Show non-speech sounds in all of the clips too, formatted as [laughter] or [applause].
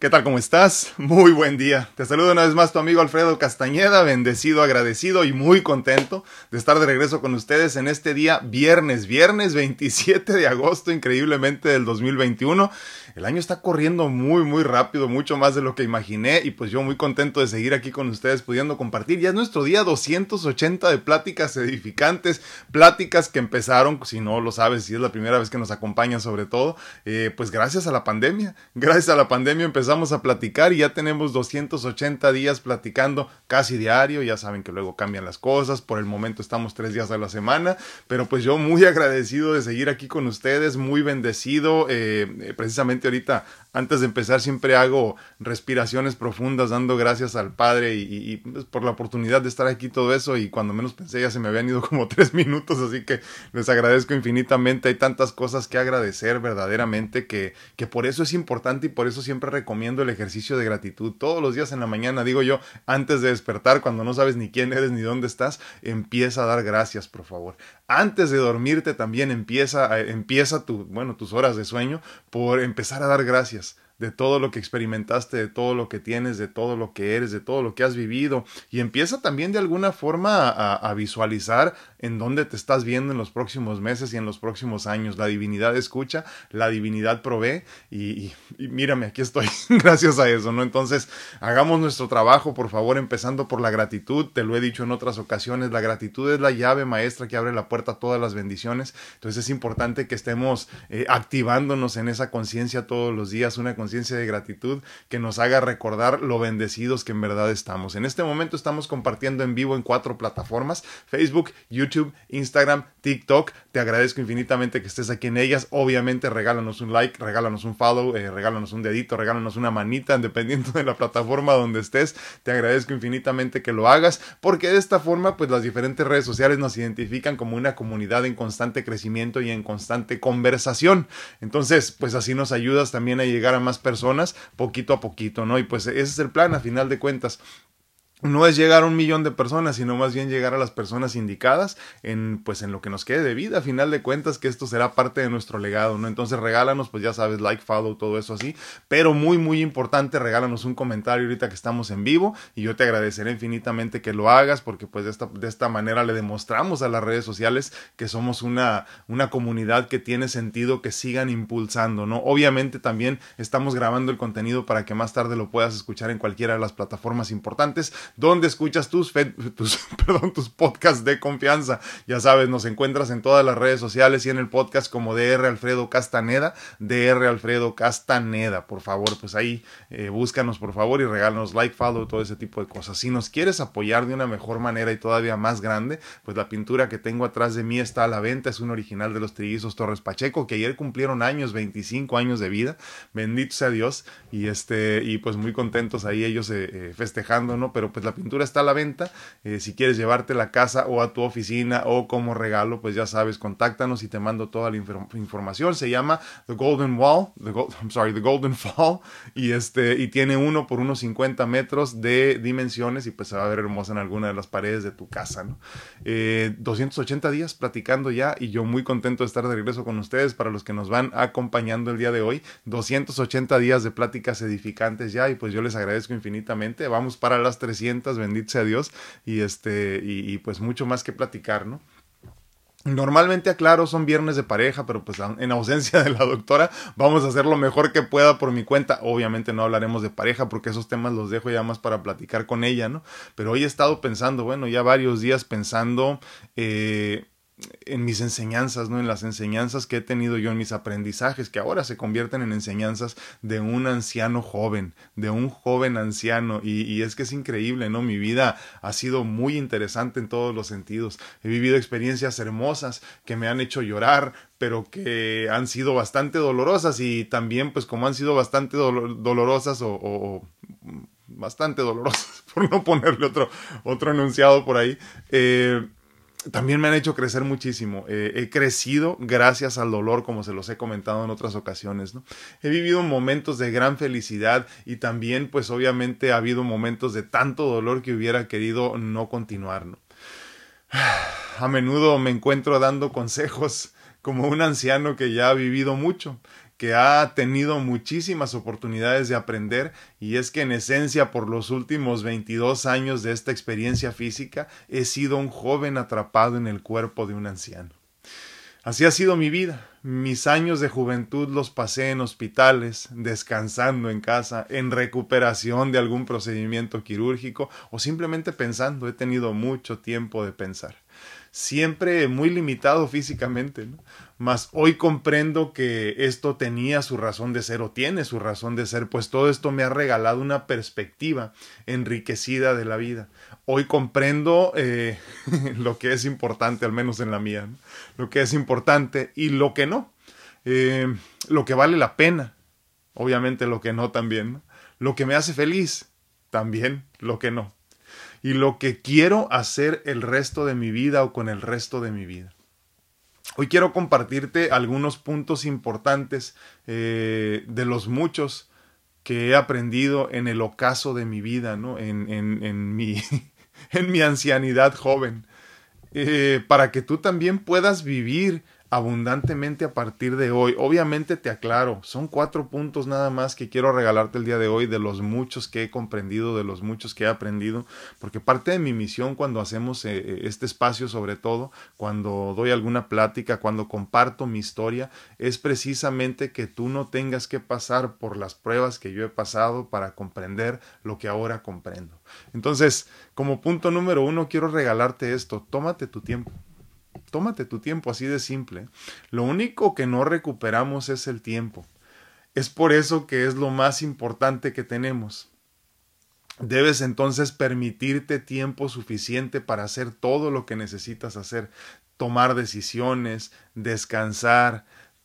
¿Qué tal? ¿Cómo estás? Muy buen día. Te saludo una vez más tu amigo Alfredo Castañeda, bendecido, agradecido y muy contento de estar de regreso con ustedes en este día viernes, viernes 27 de agosto, increíblemente del 2021. El año está corriendo muy, muy rápido, mucho más de lo que imaginé y pues yo muy contento de seguir aquí con ustedes pudiendo compartir. Ya es nuestro día 280 de pláticas edificantes, pláticas que empezaron, si no lo sabes, si es la primera vez que nos acompañan sobre todo, eh, pues gracias a la pandemia. Gracias a la pandemia empezamos a platicar y ya tenemos 280 días platicando casi diario. Ya saben que luego cambian las cosas, por el momento estamos tres días a la semana, pero pues yo muy agradecido de seguir aquí con ustedes, muy bendecido, eh, precisamente ahorita, antes de empezar, siempre hago respiraciones profundas, dando gracias al Padre y, pues, por la oportunidad de estar aquí todo eso. Y cuando menos pensé, ya se me habían ido [laughs] como tres minutos, así que les agradezco infinitamente. Hay tantas cosas que agradecer verdaderamente que, que por eso es importante y por eso siempre recomiendo el ejercicio de gratitud. Todos los días en la mañana, digo yo, antes de despertar, cuando no sabes ni quién eres ni dónde estás, empieza a dar gracias, por favor. Antes de dormirte también empieza, empieza tu, bueno, tus horas de sueño por empezar a dar gracias de todo lo que experimentaste, de todo lo que tienes, de todo lo que eres, de todo lo que has vivido. Y empieza también de alguna forma a, visualizar en dónde te estás viendo en los próximos meses y en los próximos años. La divinidad escucha, la divinidad provee y, mírame, aquí estoy [laughs] gracias a eso, ¿no? Entonces, hagamos nuestro trabajo, por favor, empezando por la gratitud. Te lo he dicho en otras ocasiones, la gratitud es la llave maestra que abre la puerta a todas las bendiciones. Entonces es importante que estemos eh, activándonos en esa conciencia todos los días, una conciencia conciencia de gratitud que nos haga recordar lo bendecidos que en verdad estamos. En este momento estamos compartiendo en vivo en cuatro plataformas, Facebook, YouTube, Instagram, TikTok. Te agradezco infinitamente que estés aquí en ellas. Obviamente regálanos un like, regálanos un follow, eh, regálanos un dedito, regálanos una manita, [laughs] dependiendo de la plataforma donde estés. Te agradezco infinitamente que lo hagas porque de esta forma pues las diferentes redes sociales nos identifican como una comunidad en constante crecimiento y en constante conversación. Entonces pues así nos ayudas también a llegar a más personas poquito a poquito, ¿no? Y pues ese es el plan a final de cuentas no es llegar a un millón de personas, sino más bien llegar a las personas indicadas en pues en lo que nos quede de vida, a final de cuentas que esto será parte de nuestro legado, ¿no? Entonces regálanos, pues ya sabes, like, follow, todo eso así, pero muy muy importante, regálanos un comentario ahorita que estamos en vivo y yo te agradeceré infinitamente que lo hagas porque pues de esta, de esta manera le demostramos a las redes sociales que somos una, una comunidad que tiene sentido que sigan impulsando, ¿no? Obviamente también estamos grabando el contenido para que más tarde lo puedas escuchar en cualquiera de las plataformas importantes donde escuchas tus, [laughs] perdón, tus podcasts de confianza. Ya sabes, nos encuentras en todas las redes sociales y en el podcast como DR Alfredo Castaneda, DR Alfredo Castaneda, por favor, pues ahí eh, búscanos por favor y regálanos like, follow, todo ese tipo de cosas. Si nos quieres apoyar de una mejor manera y todavía más grande, pues la pintura que tengo atrás de mí está a la venta, es un original de los trillizos Torres Pacheco, que ayer cumplieron años, 25 años de vida, bendito sea Dios, y este, y pues muy contentos ahí ellos eh, eh, festejando, ¿no? Pero pues la pintura está a la venta. Eh, si quieres llevarte la casa o a tu oficina o como regalo, pues ya sabes, contáctanos y te mando toda la información. Se llama The Golden Wall, the I'm sorry, The Golden [laughs] Fall, y este, y tiene uno por unos 50 metros de dimensiones y pues se va a ver hermosa en alguna de las paredes de tu casa, ¿no? 280 eh, días platicando ya y yo muy contento de estar de regreso con ustedes para los que nos van acompañando el día de hoy. 280 días de pláticas edificantes ya y pues yo les agradezco infinitamente. Vamos para las 300 bendito sea Dios, y este, y, pues mucho más que platicar, ¿no? Normalmente, aclaro, son viernes de pareja, pero pues en ausencia de la doctora vamos a hacer lo mejor que pueda por mi cuenta. Obviamente no hablaremos de pareja porque esos temas los dejo ya más para platicar con ella, ¿no? Pero hoy he estado pensando, bueno, ya varios días pensando eh, en mis enseñanzas, ¿no? En las enseñanzas que he tenido yo en mis aprendizajes, que ahora se convierten en enseñanzas de un anciano joven, de un joven anciano. Y, y, es que es increíble, ¿no? Mi vida ha sido muy interesante en todos los sentidos. He vivido experiencias hermosas que me han hecho llorar, pero que han sido bastante dolorosas y también, pues como han sido bastante dolorosas o, bastante dolorosas, [laughs] por no ponerle otro, otro enunciado por ahí, eh, también me han hecho crecer muchísimo. Eh, he crecido gracias al dolor, como se los he comentado en otras ocasiones. He vivido momentos de gran felicidad y también, pues obviamente, ha habido momentos de tanto dolor que hubiera querido no continuar. A menudo me encuentro dando consejos como un anciano que ya ha vivido mucho, que ha tenido muchísimas oportunidades de aprender y es que en esencia por los últimos 22 años de esta experiencia física he sido un joven atrapado en el cuerpo de un anciano. Así ha sido mi vida. Mis años de juventud los pasé en hospitales, descansando en casa, en recuperación de algún procedimiento quirúrgico o simplemente pensando. He tenido mucho tiempo de pensar. Siempre muy limitado físicamente, ¿no? mas hoy comprendo que esto tenía su razón de ser o tiene su razón de ser, pues todo esto me ha regalado una perspectiva enriquecida de la vida. Hoy comprendo eh, [laughs] lo que es importante, al menos en la mía, lo que es importante y lo que no, eh, lo que vale la pena, obviamente lo que no también, lo que me hace feliz, también lo que no, y lo que quiero hacer el resto de mi vida o con el resto de mi vida. Hoy quiero compartirte algunos puntos importantes eh, de los muchos que he aprendido en el ocaso de mi vida, ¿no? en, mi, [laughs] en mi ancianidad joven, eh, para que tú también puedas vivir abundantemente a partir de hoy. Obviamente te aclaro, son cuatro puntos nada más que quiero regalarte el día de hoy de los muchos que he comprendido, de los muchos que he aprendido, porque parte de mi misión cuando hacemos eh, eh, este espacio, sobre todo, cuando doy alguna plática, cuando comparto mi historia, es precisamente que tú no tengas que pasar por las pruebas que yo he pasado para comprender lo que ahora comprendo. Entonces, como punto número uno, quiero regalarte esto, tómate tu tiempo. Tómate tu tiempo, así de simple. Lo único que no recuperamos es el tiempo. Es por eso que es lo más importante que tenemos. Debes entonces permitirte tiempo suficiente para hacer todo lo que necesitas hacer, tomar decisiones, descansar,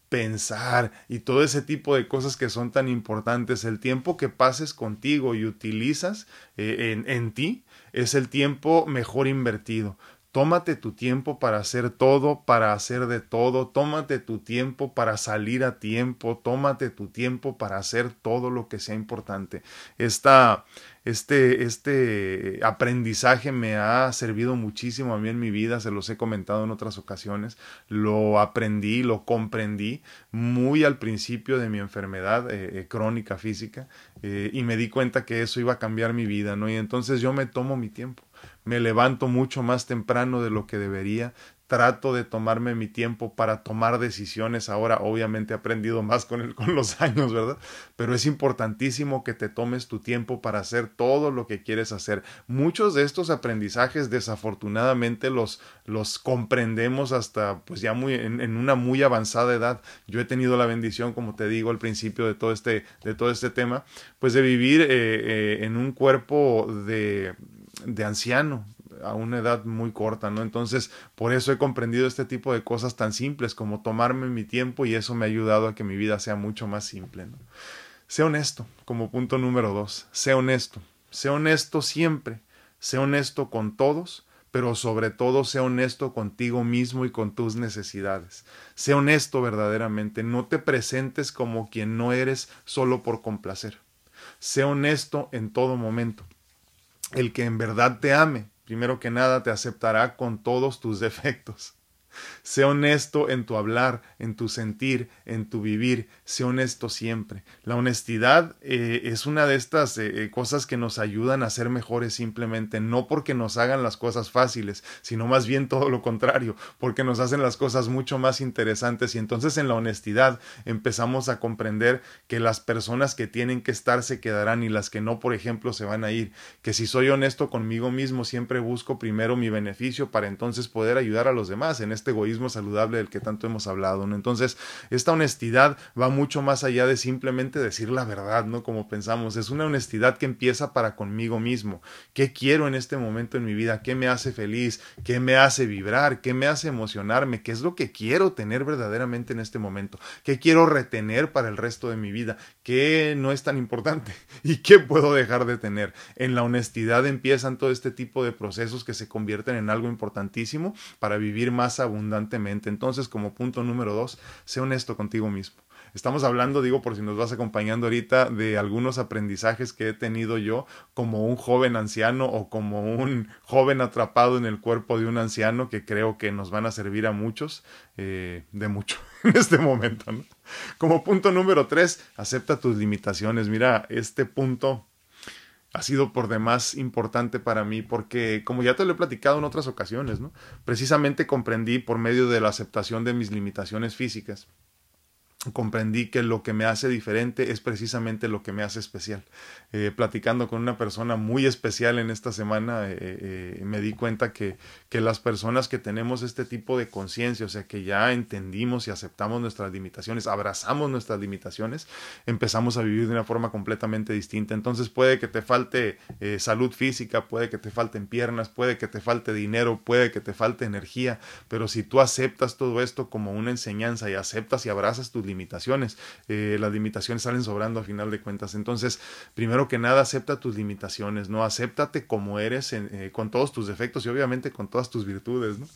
pensar y todo ese tipo de cosas que son tan importantes. El tiempo que pases contigo y utilizas eh, en, en ti es el tiempo mejor invertido. Tómate tu tiempo para hacer todo, para hacer de todo, tómate tu tiempo para salir a tiempo, tómate tu tiempo para hacer todo lo que sea importante. Esta, este, este aprendizaje me ha servido muchísimo a mí en mi vida, se los he comentado en otras ocasiones, lo aprendí, lo comprendí muy al principio de mi enfermedad eh, eh, crónica física eh, y me di cuenta que eso iba a cambiar mi vida, ¿no? Y entonces yo me tomo mi tiempo me levanto mucho más temprano de lo que debería, trato de tomarme mi tiempo para tomar decisiones. Ahora obviamente he aprendido más con, el, con los [laughs] años, ¿verdad? Pero es importantísimo que te tomes tu tiempo para hacer todo lo que quieres hacer. Muchos de estos aprendizajes desafortunadamente los, los comprendemos hasta pues ya muy en, una muy avanzada edad. Yo he tenido la bendición, como te digo al principio de todo este, de todo este tema, pues de vivir eh, eh, en un cuerpo de de anciano a una edad muy corta, ¿no? Entonces, por eso he comprendido este tipo de cosas tan simples como tomarme mi tiempo y eso me ha ayudado a que mi vida sea mucho más simple, ¿no? Sé honesto, como punto número dos, sé honesto, sé honesto siempre, sé honesto con todos, pero sobre todo sé honesto contigo mismo y con tus necesidades. Sé honesto verdaderamente, no te presentes como quien no eres solo por complacer. Sé honesto en todo momento el que en verdad te ame, primero que nada te aceptará con todos tus [laughs] defectos. Sé honesto en tu hablar, en tu sentir, en tu vivir. Sé honesto siempre. La honestidad eh, es una de estas eh, eh, cosas que nos ayudan a ser mejores simplemente, no porque nos hagan las cosas fáciles, sino más bien todo lo contrario, porque nos hacen las cosas mucho más interesantes y entonces en la honestidad empezamos a comprender que las personas que tienen que estar se quedarán y las que no, por ejemplo, se van a ir. Que si soy honesto conmigo mismo, siempre busco primero mi beneficio para entonces poder ayudar a los demás en este este egoísmo saludable del que tanto hemos hablado, ¿no? Entonces, esta honestidad va mucho más allá de simplemente decir la verdad, ¿no? Como pensamos, es una honestidad que empieza para conmigo mismo. ¿Qué quiero en este momento en mi vida? ¿Qué me hace feliz? ¿Qué me hace vibrar? ¿Qué me hace emocionarme? ¿Qué es lo que quiero tener verdaderamente en este momento? ¿Qué quiero retener para el resto de mi vida? ¿Qué no es tan importante? [laughs] ¿Y qué puedo dejar de tener? En la honestidad empiezan todo este tipo de procesos que se convierten en algo importantísimo para vivir más abundantemente. Entonces, como punto número dos, sé honesto contigo mismo. Estamos hablando, digo, por si nos vas acompañando ahorita, de algunos aprendizajes que he tenido yo como un joven anciano o como un joven atrapado en el cuerpo de un anciano que creo que nos van a servir a muchos, eh, de mucho [laughs] en este momento. ¿no? Como punto número tres, acepta tus limitaciones. Mira, este punto ha sido por demás importante para mí porque, como ya te lo he platicado en otras ocasiones, ¿no? precisamente comprendí por medio de la aceptación de mis limitaciones físicas comprendí que lo que me hace diferente es precisamente lo que me hace especial. Eh, platicando con una persona muy especial en esta semana, eh, eh, me di cuenta que, que, las personas que tenemos este tipo de conciencia, o sea, que ya entendimos y aceptamos nuestras limitaciones, abrazamos nuestras limitaciones, empezamos a vivir de una forma completamente distinta. Entonces puede que te falte salud física, puede que te falten piernas, puede que te falte dinero, puede que te falte energía, pero si tú aceptas todo esto como una enseñanza y aceptas y abrazas tus limitaciones. Eh, las limitaciones salen sobrando a final de cuentas. Entonces, primero que nada, acepta tus limitaciones, ¿no? Acéptate como eres eh, con todos tus defectos y obviamente con todas tus virtudes, ¿no?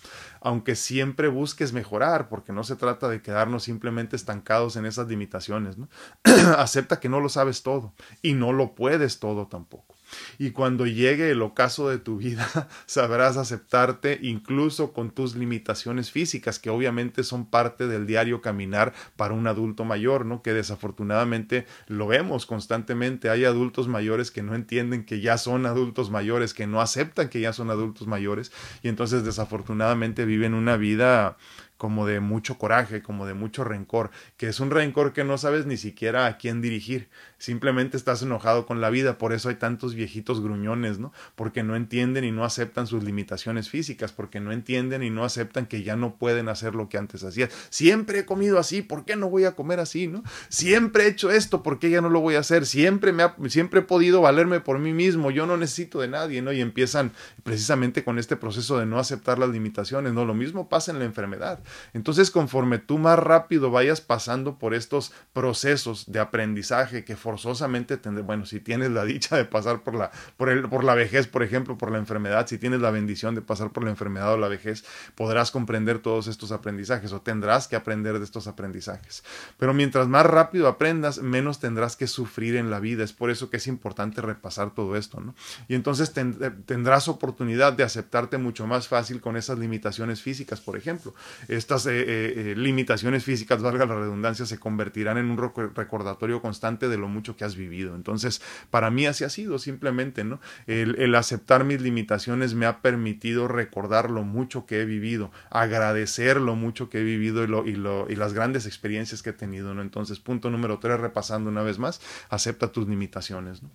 Aunque siempre busques mejorar, porque no se trata de quedarnos simplemente estancados en esas limitaciones, ¿no? [clears throat] Acepta que no lo sabes todo y no lo puedes todo tampoco. Y cuando llegue el ocaso de tu vida, [laughs] sabrás aceptarte incluso con tus limitaciones físicas, que obviamente son parte del diario caminar para un adulto mayor, ¿no? Que desafortunadamente lo vemos constantemente. Hay adultos mayores que no entienden que ya son adultos mayores, que no aceptan que ya son adultos mayores, y entonces desafortunadamente viven una vida como de mucho coraje, como de mucho rencor, que es un rencor que no sabes ni siquiera a quién dirigir, simplemente estás enojado con la vida, por eso hay tantos viejitos gruñones, ¿no? Porque no entienden y no aceptan sus limitaciones físicas, porque no entienden y no aceptan que ya no pueden hacer lo que antes hacían. Siempre he comido así, ¿por qué no voy a comer así, no? Siempre he hecho esto, ¿por qué ya no lo voy a hacer? Siempre me ha, siempre he podido valerme por mí mismo, yo no necesito de nadie, ¿no? Y empiezan precisamente con este proceso de no aceptar las limitaciones, ¿no? Lo mismo pasa en la enfermedad. Entonces, conforme tú más rápido vayas pasando por estos procesos de aprendizaje que forzosamente tendré, bueno, si tienes la dicha de pasar por la, por, el, por la vejez, por ejemplo, por la enfermedad, si tienes la bendición de pasar por la enfermedad o la vejez, podrás comprender todos estos aprendizajes o tendrás que aprender de estos aprendizajes. Pero mientras más rápido aprendas, menos tendrás que sufrir en la vida. Es por eso que es importante repasar todo esto, ¿no? Y entonces tendrás oportunidad de aceptarte mucho más fácil con esas limitaciones físicas, por ejemplo. Estas eh, eh, eh, limitaciones físicas, valga la redundancia, se convertirán en un recordatorio constante de lo mucho que has vivido. Entonces, para mí así ha sido simplemente, ¿no? El, aceptar mis limitaciones me ha permitido recordar lo mucho que he vivido, agradecer lo mucho que he vivido y, lo, y, lo, y las grandes experiencias que he tenido, ¿no? Entonces, punto número tres, repasando una vez más, acepta tus limitaciones, ¿no?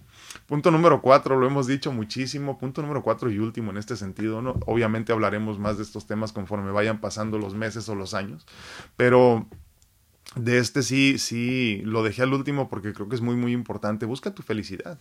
Punto número cuatro, lo hemos dicho muchísimo, punto número cuatro y último en este sentido, ¿no? Obviamente hablaremos más de estos temas conforme vayan pasando los meses o los años, pero de este sí, sí, lo dejé al último porque creo que es muy, muy importante. Busca tu felicidad.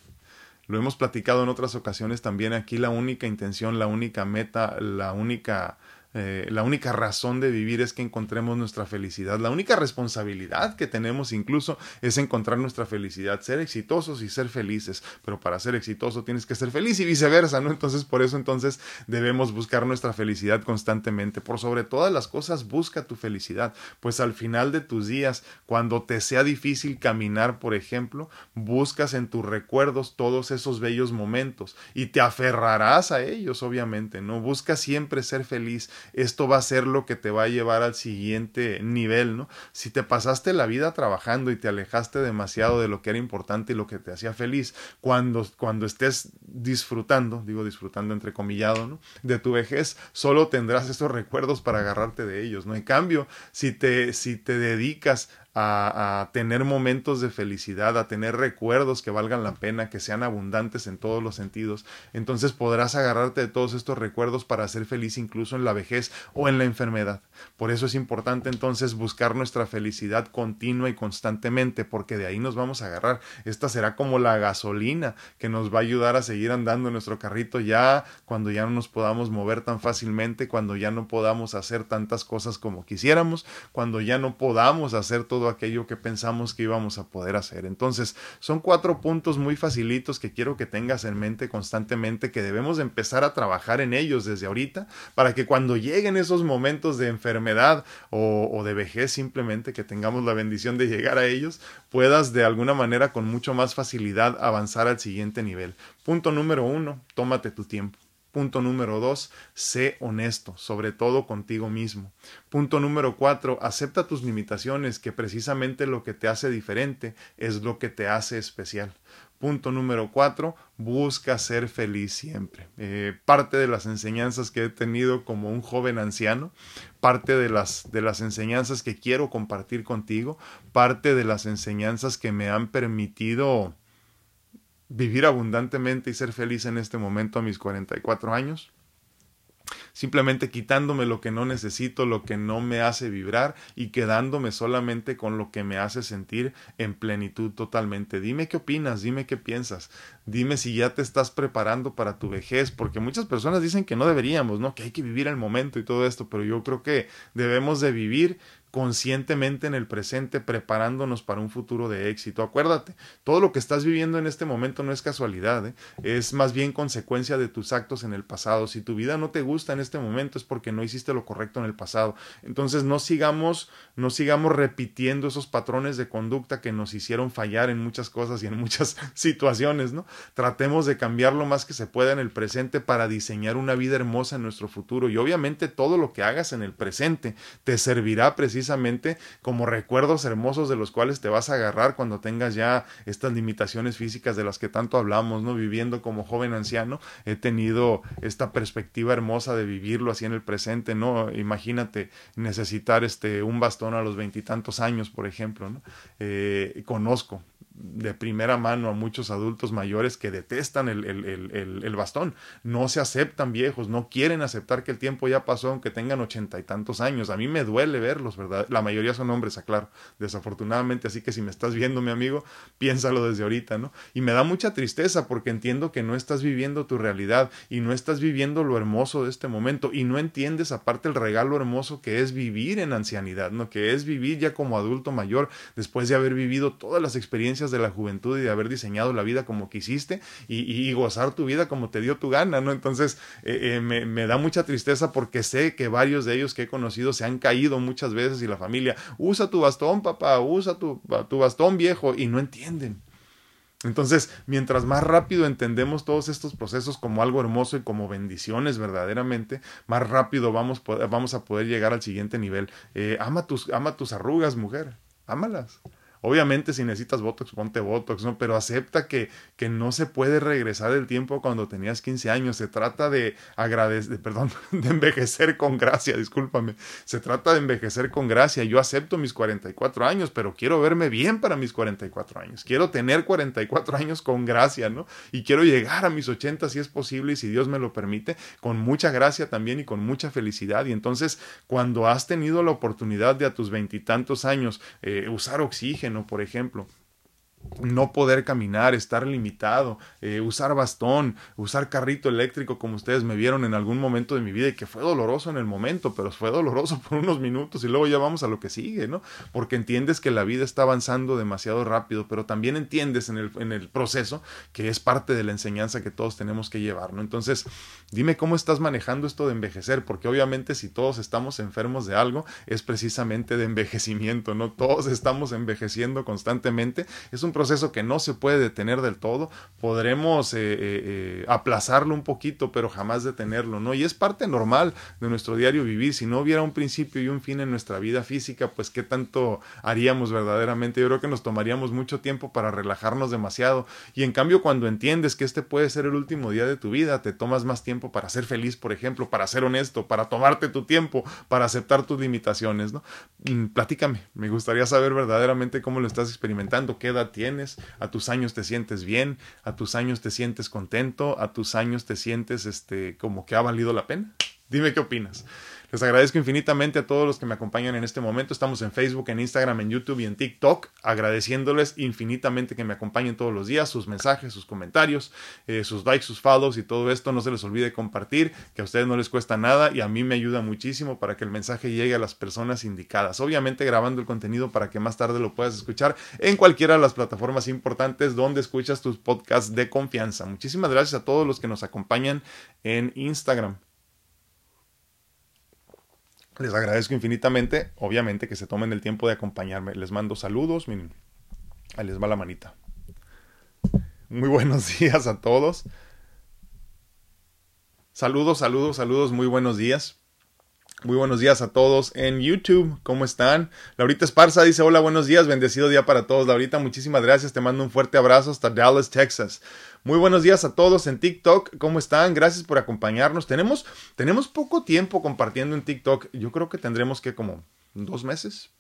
Lo hemos platicado en otras ocasiones también. Aquí la única intención, la única meta, la única eh, la única razón de vivir es que encontremos nuestra felicidad. La única responsabilidad que tenemos incluso es encontrar nuestra felicidad, ser exitosos y ser felices. Pero para ser exitoso tienes que ser feliz y viceversa, ¿no? Entonces por eso entonces debemos buscar nuestra felicidad constantemente. Por sobre todas las cosas busca tu felicidad. Pues al final de tus días, cuando te sea difícil caminar, por ejemplo, buscas en tus recuerdos todos esos bellos momentos y te aferrarás a ellos, obviamente, ¿no? Busca siempre ser feliz esto va a ser lo que te va a llevar al siguiente nivel, ¿no? Si te pasaste la vida trabajando y te alejaste demasiado de lo que era importante y lo que te hacía feliz, cuando, cuando estés disfrutando, digo disfrutando entrecomillado, ¿no? De tu vejez, solo tendrás esos recuerdos para agarrarte de ellos, ¿no? En cambio, si te, si te dedicas a, tener momentos de felicidad, a tener recuerdos que valgan la pena, que sean abundantes en todos los sentidos, entonces podrás agarrarte de todos estos recuerdos para ser feliz incluso en la vejez o en la enfermedad. Por eso es importante entonces buscar nuestra felicidad continua y constantemente, porque de ahí nos vamos a agarrar. Esta será como la gasolina que nos va a ayudar a seguir andando en nuestro carrito ya cuando ya no nos podamos mover tan fácilmente, cuando ya no podamos hacer tantas cosas como quisiéramos, cuando ya no podamos hacer todo aquello que pensamos que íbamos a poder hacer. Entonces, son cuatro puntos muy facilitos que quiero que tengas en mente constantemente, que debemos empezar a trabajar en ellos desde ahorita, para que cuando lleguen esos momentos de enfermedad o de vejez, simplemente que tengamos la bendición de llegar a ellos, puedas de alguna manera con mucho más facilidad avanzar al siguiente nivel. Punto número uno, tómate tu tiempo. Punto número dos, sé honesto, sobre todo contigo mismo. Punto número cuatro, acepta tus limitaciones, que precisamente lo que te hace diferente es lo que te hace especial. Punto número cuatro, busca ser feliz siempre. Eh, parte de las enseñanzas que he tenido como un joven anciano, parte de las, de las enseñanzas que quiero compartir contigo, parte de las enseñanzas que me han permitido vivir abundantemente y ser feliz en este momento a mis 44 años. Simplemente quitándome lo que no necesito, lo que no me hace vibrar y quedándome solamente con lo que me hace sentir en plenitud totalmente. Dime qué opinas, dime qué piensas, dime si ya te estás preparando para tu vejez, porque muchas personas dicen que no deberíamos, ¿no? Que hay que vivir el momento y todo esto, pero yo creo que debemos de vivir conscientemente en el presente, preparándonos para un futuro de éxito. Acuérdate, todo lo que estás viviendo en este momento no es casualidad, ¿eh? es más bien consecuencia de tus actos en el pasado. Si tu vida no te gusta en este momento es porque no hiciste lo correcto en el pasado. Entonces no sigamos, no sigamos repitiendo esos patrones de conducta que nos hicieron fallar en muchas cosas y en muchas [laughs] situaciones, ¿no? Tratemos de cambiar lo más que se pueda en el presente para diseñar una vida hermosa en nuestro futuro. Y obviamente todo lo que hagas en el presente te servirá precisamente precisamente como recuerdos hermosos de los cuales te vas a agarrar cuando tengas ya estas limitaciones físicas de las que tanto hablamos, ¿no? Viviendo como joven anciano, he tenido esta perspectiva hermosa de vivirlo así en el presente, ¿no? Imagínate necesitar este un bastón a los veintitantos años, por ejemplo, ¿no? Eh, conozco de primera mano a muchos adultos mayores que detestan el, el, el, el, bastón, no se aceptan viejos, no quieren aceptar que el tiempo ya pasó aunque tengan ochenta y tantos años. A mí me duele verlos, ¿verdad? La mayoría son hombres, aclaro, desafortunadamente, así que si me estás viendo, mi amigo, piénsalo desde ahorita, ¿no? Y me da mucha tristeza porque entiendo que no estás viviendo tu realidad y no estás viviendo lo hermoso de este momento y no entiendes aparte el regalo hermoso que es vivir en ancianidad, ¿no? Que es vivir ya como adulto mayor después de haber vivido todas las experiencias de la juventud y de haber diseñado la vida como quisiste y, gozar tu vida como te dio tu gana, ¿no? Entonces eh, eh, me, me, da mucha tristeza porque sé que varios de ellos que he conocido se han caído muchas veces y la familia, usa tu bastón, papá, usa tu, tu bastón viejo y no entienden. Entonces, mientras más rápido entendemos todos estos procesos como algo hermoso y como bendiciones verdaderamente, más rápido vamos, vamos a poder llegar al siguiente nivel. Eh, ama, tus, ama tus arrugas, mujer, ámalas. Obviamente si necesitas Botox, ponte Botox, ¿no? Pero acepta que, que no se puede regresar el tiempo cuando tenías 15 años. Se trata de agradecer, perdón, [laughs] de envejecer con gracia, discúlpame. Se trata de envejecer con gracia. Yo acepto mis 44 años, pero quiero verme bien para mis 44 años. Quiero tener 44 años con gracia, ¿no? Y quiero llegar a mis 80 si es posible y si Dios me lo permite, con mucha gracia también y con mucha felicidad. Y entonces, cuando has tenido la oportunidad de a tus veintitantos años eh, usar oxígeno, por ejemplo no poder caminar, estar limitado, eh, usar bastón, usar carrito eléctrico como ustedes me vieron en algún momento de mi vida y que fue doloroso en el momento, pero fue doloroso por unos minutos y luego ya vamos a lo que sigue, ¿no? Porque entiendes que la vida está avanzando demasiado rápido, pero también entiendes en el, en el proceso que es parte de la enseñanza que todos tenemos que llevar, ¿no? Entonces, dime cómo estás manejando esto de envejecer, porque obviamente si todos estamos enfermos de algo, es precisamente de envejecimiento, ¿no? Todos estamos envejeciendo constantemente, es un proceso que no se puede detener del todo, podremos eh, eh, eh, aplazarlo un poquito, pero jamás detenerlo, ¿no? Y es parte normal de nuestro diario vivir. Si no hubiera un principio y un fin en nuestra vida física, pues qué tanto haríamos verdaderamente. Yo creo que nos tomaríamos mucho tiempo para relajarnos demasiado. Y en cambio, cuando entiendes que este puede ser el último día de tu vida, te tomas más tiempo para ser feliz, por ejemplo, para ser honesto, para tomarte tu tiempo, para aceptar tus limitaciones, ¿no? Mm, platícame, me gustaría saber verdaderamente cómo lo estás experimentando, qué edad tienes, a tus años te sientes bien, a tus años te sientes contento, a tus años te sientes este como que ha valido la pena. Dime qué opinas. Les agradezco infinitamente a todos los que me acompañan en este momento. Estamos en Facebook, en Instagram, en YouTube y en TikTok, agradeciéndoles infinitamente que me acompañen todos los días, sus mensajes, sus comentarios, eh, sus likes, sus follows y todo esto. No se les olvide compartir, que a ustedes no les cuesta nada y a mí me ayuda muchísimo para que el mensaje llegue a las personas indicadas. Obviamente grabando el contenido para que más tarde lo puedas escuchar en cualquiera de las plataformas importantes donde escuchas tus podcasts de confianza. Muchísimas gracias a todos los que nos acompañan en Instagram. Les agradezco infinitamente, obviamente, que se tomen el tiempo de acompañarme. Les mando saludos, ahí les va la manita. Muy buenos [laughs] días a todos. Saludos, saludos, saludos, muy buenos días. Muy buenos días a todos en YouTube. ¿Cómo están? Laurita Esparza dice: Hola, buenos días, bendecido día para todos. Laurita, muchísimas gracias. Te mando un fuerte abrazo hasta Dallas, Texas. Muy buenos días a todos en TikTok. ¿Cómo están? Gracias por acompañarnos. Tenemos, tenemos poco tiempo compartiendo en TikTok. Yo creo que tendremos que como dos meses.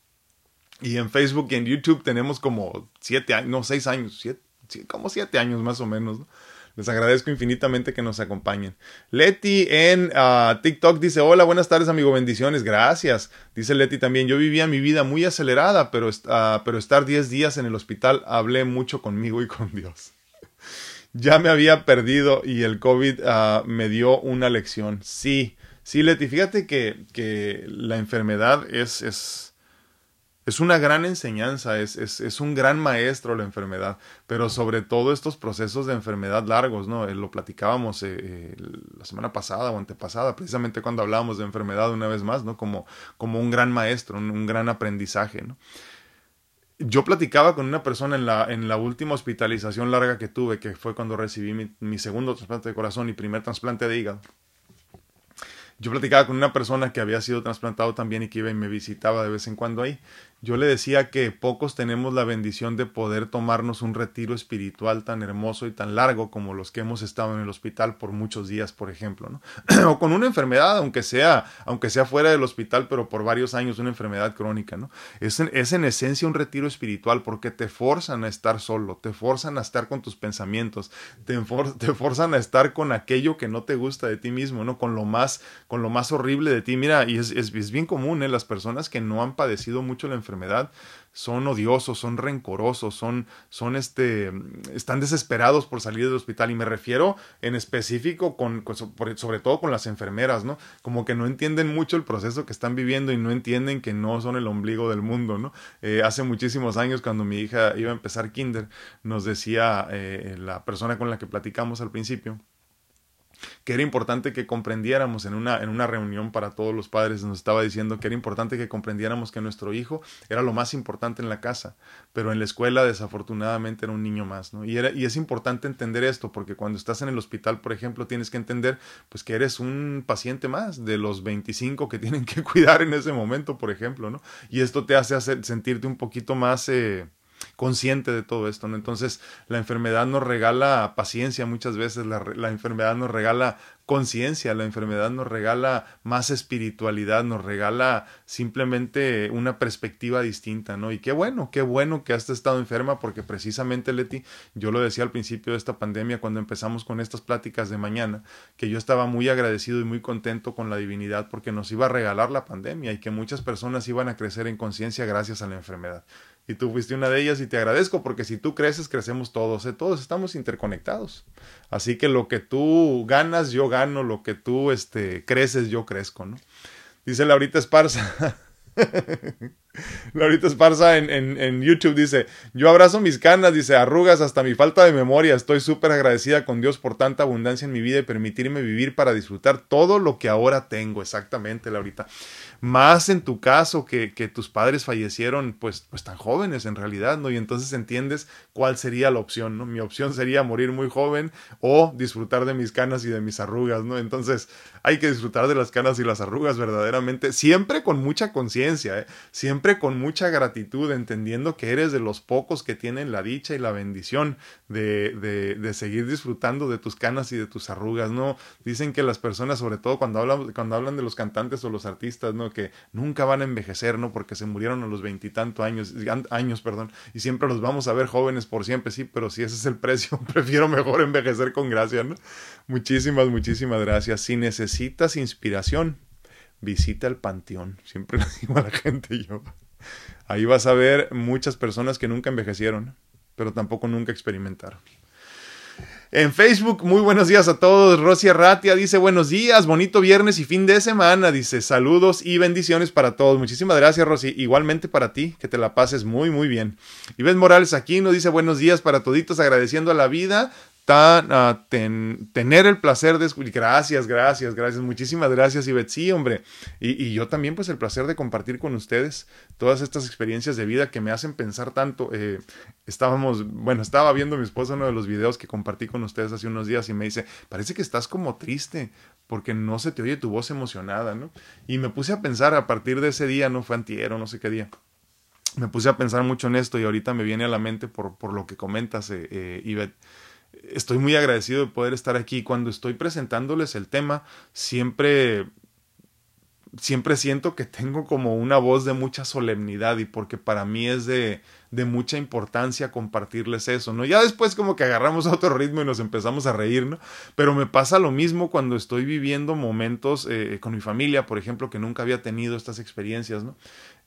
Y en Facebook y en YouTube tenemos como siete años, no, seis años, siete, como siete años más o menos. ¿no? Les agradezco infinitamente que nos acompañen. Leti en ah, TikTok dice, hola, buenas tardes amigo, bendiciones, gracias. Dice Leti también, yo vivía mi vida muy acelerada, pero, uh, pero estar 10 días en el hospital hablé mucho conmigo y con Dios. Ya me había perdido y el COVID uh, me dio una lección. Sí, sí, Leti, fíjate que, que la enfermedad es... es es una gran enseñanza, es, es, es, un gran maestro la enfermedad, pero sobre todo estos procesos de enfermedad largos, ¿no? Eh, lo platicábamos eh, eh, la semana pasada o antepasada, precisamente cuando hablábamos de enfermedad una vez más, ¿no? Como, como un gran maestro, un, un gran aprendizaje, ¿no? Yo platicaba con una persona en la, en la última hospitalización larga que tuve, que fue cuando recibí mi, mi segundo trasplante de corazón y primer trasplante de hígado. Yo platicaba con una persona que había sido trasplantado también y que iba y me visitaba de vez en cuando ahí yo le decía que pocos tenemos la bendición de poder tomarnos un retiro espiritual tan hermoso y tan largo como los que hemos estado en el hospital por muchos días, por ejemplo, ¿no? [clears throat] o con una enfermedad, aunque sea, aunque sea fuera del hospital, pero por varios años una enfermedad crónica, ¿no? Es en, es en esencia un retiro espiritual porque te forzan a estar solo, te forzan a estar con tus pensamientos, te, te forzan a estar con aquello que no te gusta de ti mismo, ¿no? Con lo más, con lo más horrible de ti. Mira, y es, es, es bien común, ¿eh? Las personas que no han padecido mucho la enfermedad son odiosos, son rencorosos, son, son este, están desesperados por salir del hospital. Y me refiero en específico con, sobre todo con las enfermeras, ¿no? Como que no entienden mucho el proceso que están viviendo y no entienden que no son el ombligo del mundo, ¿no? Eh, hace muchísimos años, cuando mi hija iba a empezar kinder, nos decía eh, la persona con la que platicamos al principio, que era importante que comprendiéramos en una, en una reunión para todos los padres, nos estaba diciendo que era importante que comprendiéramos que nuestro hijo era lo más importante en la casa, pero en la escuela desafortunadamente era un niño más, ¿no? Y, era, y es importante entender esto, porque cuando estás en el hospital, por ejemplo, tienes que entender pues que eres un paciente más de los 25 que [laughs] tienen que cuidar en ese momento, por ejemplo, ¿no? Y esto te hace hacer, sentirte un poquito más... Eh, consciente de todo esto, ¿no? Entonces, la enfermedad nos regala paciencia muchas veces, la, la enfermedad nos regala conciencia, la enfermedad nos regala más espiritualidad, nos regala simplemente una perspectiva distinta, ¿no? Y qué bueno, qué bueno que has estado enferma, porque precisamente, Leti, yo lo decía al principio de esta pandemia, cuando empezamos con estas pláticas de mañana, que yo estaba muy agradecido y muy contento con la divinidad porque nos iba a regalar la pandemia y que muchas personas iban a crecer en conciencia gracias a la enfermedad y tú fuiste una de ellas y te agradezco porque si tú creces, crecemos todos, ¿eh? todos estamos interconectados. Así que lo que tú ganas, yo gano, lo que tú este, creces, yo crezco, ¿no? Dice Laurita Esparza. [laughs] Laurita Esparza en, en, en, YouTube dice, yo abrazo mis canas, dice, arrugas hasta mi falta de memoria, estoy súper agradecida con Dios por tanta abundancia en mi vida y permitirme vivir para disfrutar todo lo que ahora tengo, exactamente, Laurita más en tu caso que, que tus padres fallecieron pues, pues tan jóvenes en realidad, ¿no? Y entonces entiendes cuál sería la opción, ¿no? Mi opción sería morir muy joven o disfrutar de mis canas y de mis arrugas, ¿no? Entonces hay que disfrutar de las canas y las arrugas verdaderamente, siempre con mucha conciencia, ¿eh? siempre con mucha gratitud, entendiendo que eres de los pocos que tienen la dicha y la bendición de, de, de seguir disfrutando de tus canas y de tus arrugas, ¿no? Dicen que las personas, sobre todo cuando hablan, cuando hablan de los cantantes o los artistas, ¿no? Que nunca van a envejecer, ¿no? Porque se murieron a los veintitantos años, años, perdón, y siempre los vamos a ver jóvenes por siempre, sí, pero si ese es el precio, [laughs] prefiero mejor envejecer con gracia, ¿no? Muchísimas, muchísimas gracias. Si necesitas inspiración, visita el panteón. Siempre [laughs] le digo a la gente yo. Ahí vas a ver muchas personas que nunca envejecieron, pero tampoco nunca experimentaron. En Facebook, muy buenos días a todos. Rosy Ratia dice buenos días, bonito viernes y fin de semana. Dice saludos y bendiciones para todos. Muchísimas gracias, Rosy. Igualmente para ti, que te la pases muy, muy bien. Iván Morales aquí nos dice buenos días para toditos, agradeciendo a la vida tan, tener el placer de escuchar. Gracias, gracias, gracias. Muchísimas gracias, Ivette. Sí, hombre. Y, yo también, pues, el placer de compartir con ustedes todas estas experiencias de vida que me hacen pensar tanto. Eh, estábamos, bueno, estaba viendo mi esposa uno de los videos que compartí con ustedes hace unos días y me dice, parece que estás como triste porque no se te oye tu voz emocionada, ¿no? Y me puse a pensar a partir de ese día, no fue antiero, no sé qué día me puse a pensar mucho en esto y ahorita me viene a la mente por, por lo que comentas, eh, eh, Ivette estoy muy agradecido de poder estar aquí. Cuando estoy presentándoles el tema, siempre siempre siento que tengo como una voz de mucha solemnidad y porque para mí es de, de mucha importancia compartirles eso, ¿no? Ya después como que agarramos [laughs] otro ritmo y nos empezamos a reír, ¿no? Pero me pasa lo mismo cuando estoy viviendo momentos eh, con mi familia, por ejemplo, que nunca había tenido estas experiencias, ¿no?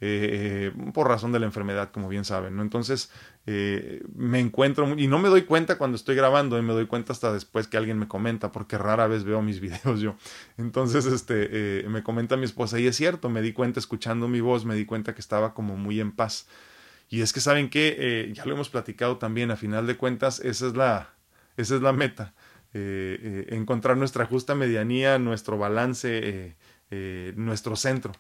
Eh, por razón de la enfermedad, como bien saben, ¿no? Entonces, eh, me encuentro, y no me doy cuenta cuando estoy grabando, y me doy cuenta hasta después que alguien me comenta, porque rara vez veo mis [laughs] videos yo. Entonces, este, eh, me comenta mi esposa, y es cierto, me di cuenta escuchando mi voz, me di cuenta que estaba como muy en paz. Y es que, ¿saben que ya lo hemos platicado también, a final de cuentas, esa es la, esa es la meta. encontrar nuestra justa medianía, nuestro balance, nuestro centro.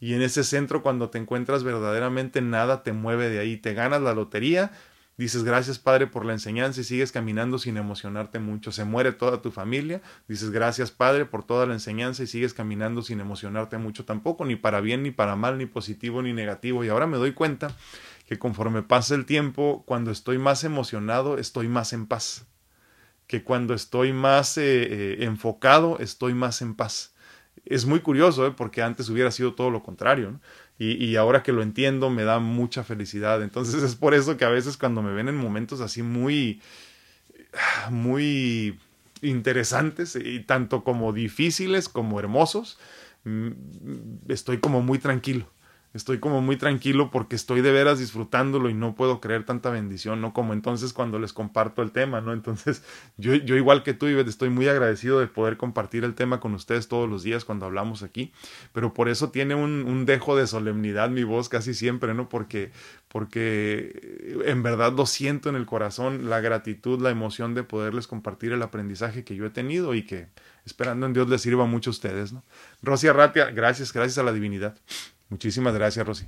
Y en ese centro, cuando te encuentras verdaderamente, nada te mueve de ahí. Te ganas la lotería, dices gracias Padre por la enseñanza y sigues caminando sin emocionarte mucho. Se muere toda tu familia, dices gracias Padre por toda la enseñanza y sigues caminando sin emocionarte mucho tampoco, ni para bien, ni para mal, ni positivo, ni negativo. Y ahora me doy cuenta que conforme pasa el tiempo, cuando estoy más emocionado, estoy más en paz. Que cuando estoy más eh, eh, enfocado, estoy más en paz es muy curioso, ¿eh? porque antes hubiera sido todo lo contrario, y, y, ahora que lo entiendo me da mucha felicidad. Entonces [laughs] es por eso que a veces cuando me ven en momentos así muy, muy interesantes, y tanto como difíciles como hermosos, mm, estoy como muy tranquilo estoy como muy tranquilo porque estoy de veras disfrutándolo y no puedo creer tanta bendición, ¿no? Como entonces cuando les comparto el tema, ¿no? Entonces, [laughs] yo, yo igual que tú, Ivette, estoy muy agradecido de poder compartir el tema con ustedes todos los días cuando hablamos aquí, pero por eso tiene un, un dejo de solemnidad mi voz casi siempre, ¿no? Porque, porque en verdad lo siento en el corazón, la gratitud, la emoción de poderles compartir el aprendizaje que yo he tenido y que esperando en Dios les sirva mucho a ustedes, ¿no? Rosy Arratia, gracias, gracias a la divinidad. Muchísimas gracias, Rosy.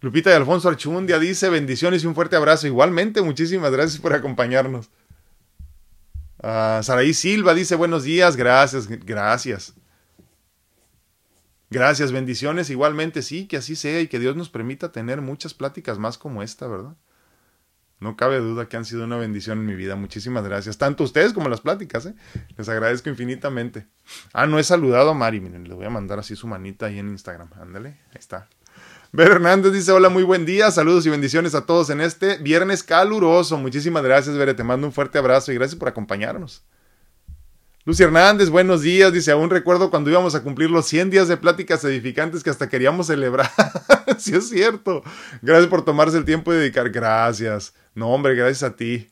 Lupita de Alfonso Archundia dice bendiciones y un fuerte abrazo. Igualmente, muchísimas gracias por acompañarnos. Uh, Saraí Silva dice buenos días, gracias, gracias. Gracias, bendiciones. Igualmente, sí, que así sea y que Dios nos permita tener muchas pláticas más como esta, ¿verdad? No cabe duda que han sido una bendición en mi vida. Muchísimas gracias. Tanto ustedes como las pláticas, ¿eh? Les agradezco infinitamente. Ah, no he saludado a Mari. Miren, le voy a mandar así su manita ahí en Instagram. Ándale, ahí está. Ver Hernández dice: Hola, muy buen día. Saludos y bendiciones a todos en este viernes caluroso. Muchísimas gracias, Bere. Te mando un fuerte abrazo y gracias por acompañarnos. Lucy Hernández, buenos días. Dice, aún recuerdo cuando íbamos a cumplir los 100 días de pláticas edificantes que hasta queríamos celebrar. [laughs] sí es cierto. Gracias por tomarse el tiempo de dedicar. Gracias. No, hombre, gracias a ti.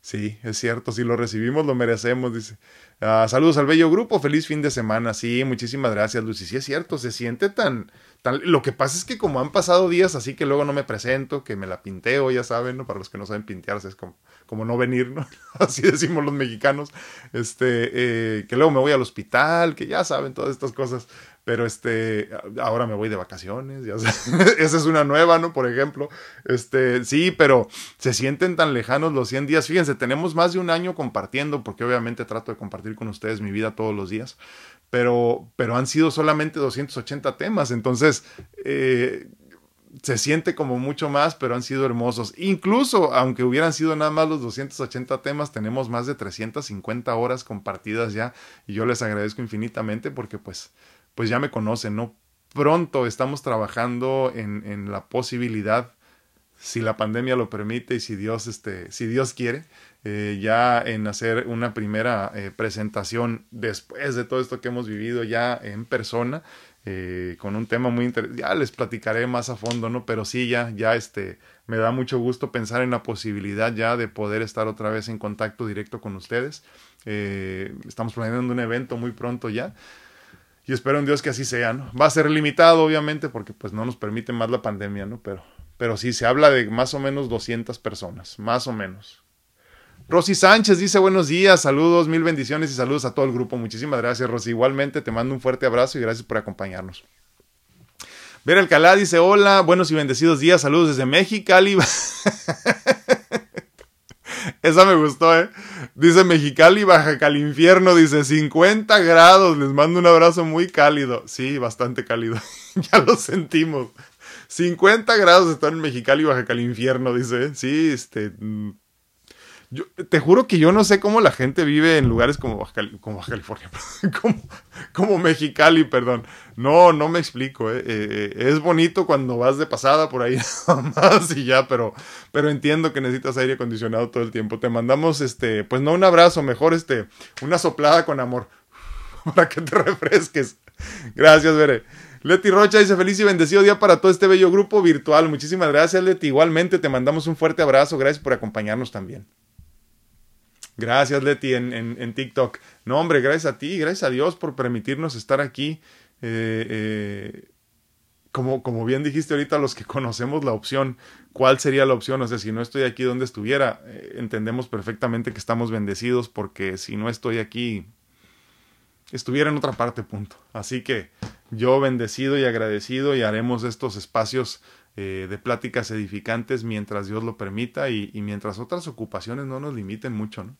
Sí, es cierto, si lo recibimos lo merecemos, dice. Ah, saludos al bello grupo, feliz fin de semana. Sí, muchísimas gracias, Lucy. Sí, es cierto, se siente tan, tan... Lo que pasa es que como han pasado días así que luego no me presento, que me la pinteo, ya saben, ¿no? Para los que no saben pintearse es como, como no venir, ¿no? [laughs] así decimos los mexicanos. Este, eh, que luego me voy al hospital, que ya saben todas estas cosas pero este, ahora me voy de vacaciones, [laughs] esa es una nueva, ¿no? Por ejemplo, este, sí, pero se sienten tan lejanos los 100 días. Fíjense, tenemos más de un año compartiendo, porque obviamente trato de compartir con ustedes mi vida todos los días, pero, pero han sido solamente 280 temas, entonces, eh, se siente como mucho más, pero han sido hermosos. Incluso, aunque hubieran sido nada más los 280 temas, tenemos más de 350 horas compartidas ya y yo les agradezco infinitamente porque pues pues ya me conocen, ¿no? Pronto estamos trabajando en, en la posibilidad, si la pandemia lo permite y si Dios, este, si Dios quiere, eh, ya en hacer una primera eh, presentación después de todo esto que hemos vivido ya en persona, eh, con un tema muy interesante. Ya les platicaré más a fondo, ¿no? Pero sí, ya, ya este, me da mucho gusto pensar en la posibilidad ya de poder estar otra vez en contacto directo con ustedes. estamos planeando un evento muy pronto ya. Y espero en Dios que así sea, ¿no? Va a ser limitado, obviamente, porque pues no nos permite más la pandemia, ¿no? Pero, pero sí, se habla de más o menos 200 personas, más o menos. Rosy Sánchez dice buenos días, saludos, mil bendiciones y saludos a todo el grupo. Muchísimas gracias, Rosy. Igualmente te mando un fuerte abrazo y gracias por acompañarnos. Ver Alcalá dice hola, buenos y bendecidos días, saludos desde Mexicali. [laughs] [laughs] Esa me gustó, ¿eh? Dice Mexicali, Baja Calinfierno, dice 50 grados, les mando un abrazo muy cálido. Sí, bastante cálido, [laughs] ya lo sentimos. 50 grados están en Mexicali, Baja Calinfierno, dice. ¿eh? Sí, este, mm, yo, te juro que yo no sé cómo la gente vive en lugares como Baja, California, [laughs] como, como, Mexicali, perdón. No, no me explico. Eh. Eh, es bonito cuando vas de pasada por ahí [laughs] más y ya, pero, pero entiendo que necesitas aire acondicionado todo el tiempo. Te mandamos, este, pues no un abrazo, mejor este, una soplada con amor [laughs] para que te refresques. Gracias, Bere. Leti Rocha dice feliz y bendecido día para todo este bello grupo virtual. Muchísimas gracias, Leti. Igualmente te mandamos un fuerte abrazo. Gracias por acompañarnos también. Gracias, Leti, en, en, TikTok. No, hombre, gracias a ti, gracias a Dios por permitirnos estar aquí. Eh, eh, como, como bien dijiste ahorita, los que [laughs] conocemos la opción, ¿cuál sería la opción? O sea, si no estoy aquí donde estuviera, eh, entendemos perfectamente que estamos bendecidos porque si no estoy aquí, estuviera en otra parte, punto. Así que yo bendecido y agradecido y haremos estos espacios eh, de pláticas edificantes mientras Dios lo permita y, mientras otras ocupaciones no nos limiten mucho. ¿no?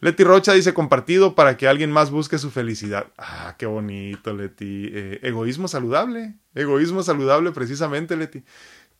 Leti Rocha dice compartido para que alguien más busque su felicidad. Ah, qué bonito, Leti. Eh, egoísmo saludable. Egoísmo saludable, precisamente, Leti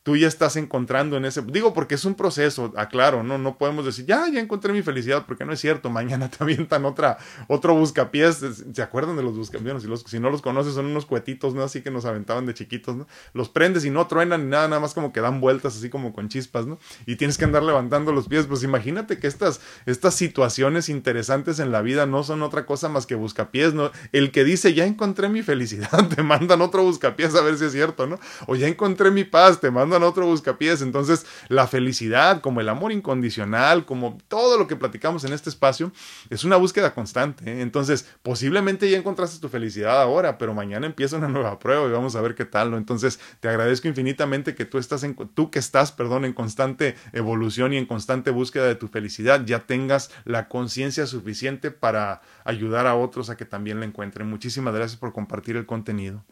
tú ya estás encontrando en ese, digo porque es un proceso, aclaro, no, no podemos decir, ya, ya encontré mi felicidad, porque no es cierto, [laughs] mañana te avientan otra, otro buscapiés, ¿se acuerdan de los buscapiés? Si, los, si no los conoces, son unos cuetitos, ¿no? Así que nos aventaban de chiquitos, ¿no? Los prendes y no truenan ni nada, nada más como que dan vueltas así como con chispas, ¿no? Y tienes que andar levantando los pies, pues imagínate que estas, estas situaciones interesantes en la vida no son otra cosa más que buscapiés, ¿no? El que dice, ya encontré mi felicidad, [laughs] te mandan otro buscapiés a ver si es cierto, ¿no? O ya encontré mi paz, te mandan en otro buscapiés. Entonces, la felicidad, como el amor incondicional, como todo lo que platicamos en este espacio, es una búsqueda constante. ¿eh? Entonces, posiblemente ya encontraste tu felicidad ahora, pero mañana empieza una nueva prueba y vamos a ver qué tal, ¿no? Entonces, te agradezco infinitamente que tú estás en, tú que estás, perdón, en constante evolución y en constante búsqueda de tu felicidad, ya tengas la conciencia suficiente para ayudar a otros a que también la encuentren. Muchísimas gracias por compartir el contenido.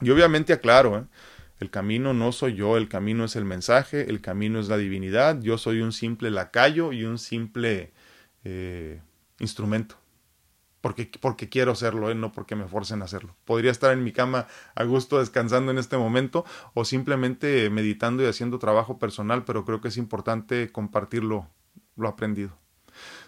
Y obviamente aclaro, ¿eh? El camino no soy yo, el camino es el mensaje, el camino es la divinidad, yo soy un simple lacayo y un simple eh, instrumento. Porque, porque quiero hacerlo, ¿eh? no porque me forcen a hacerlo. Podría estar en mi cama a gusto descansando en este momento o simplemente meditando y haciendo trabajo personal, pero creo que es importante compartirlo lo aprendido.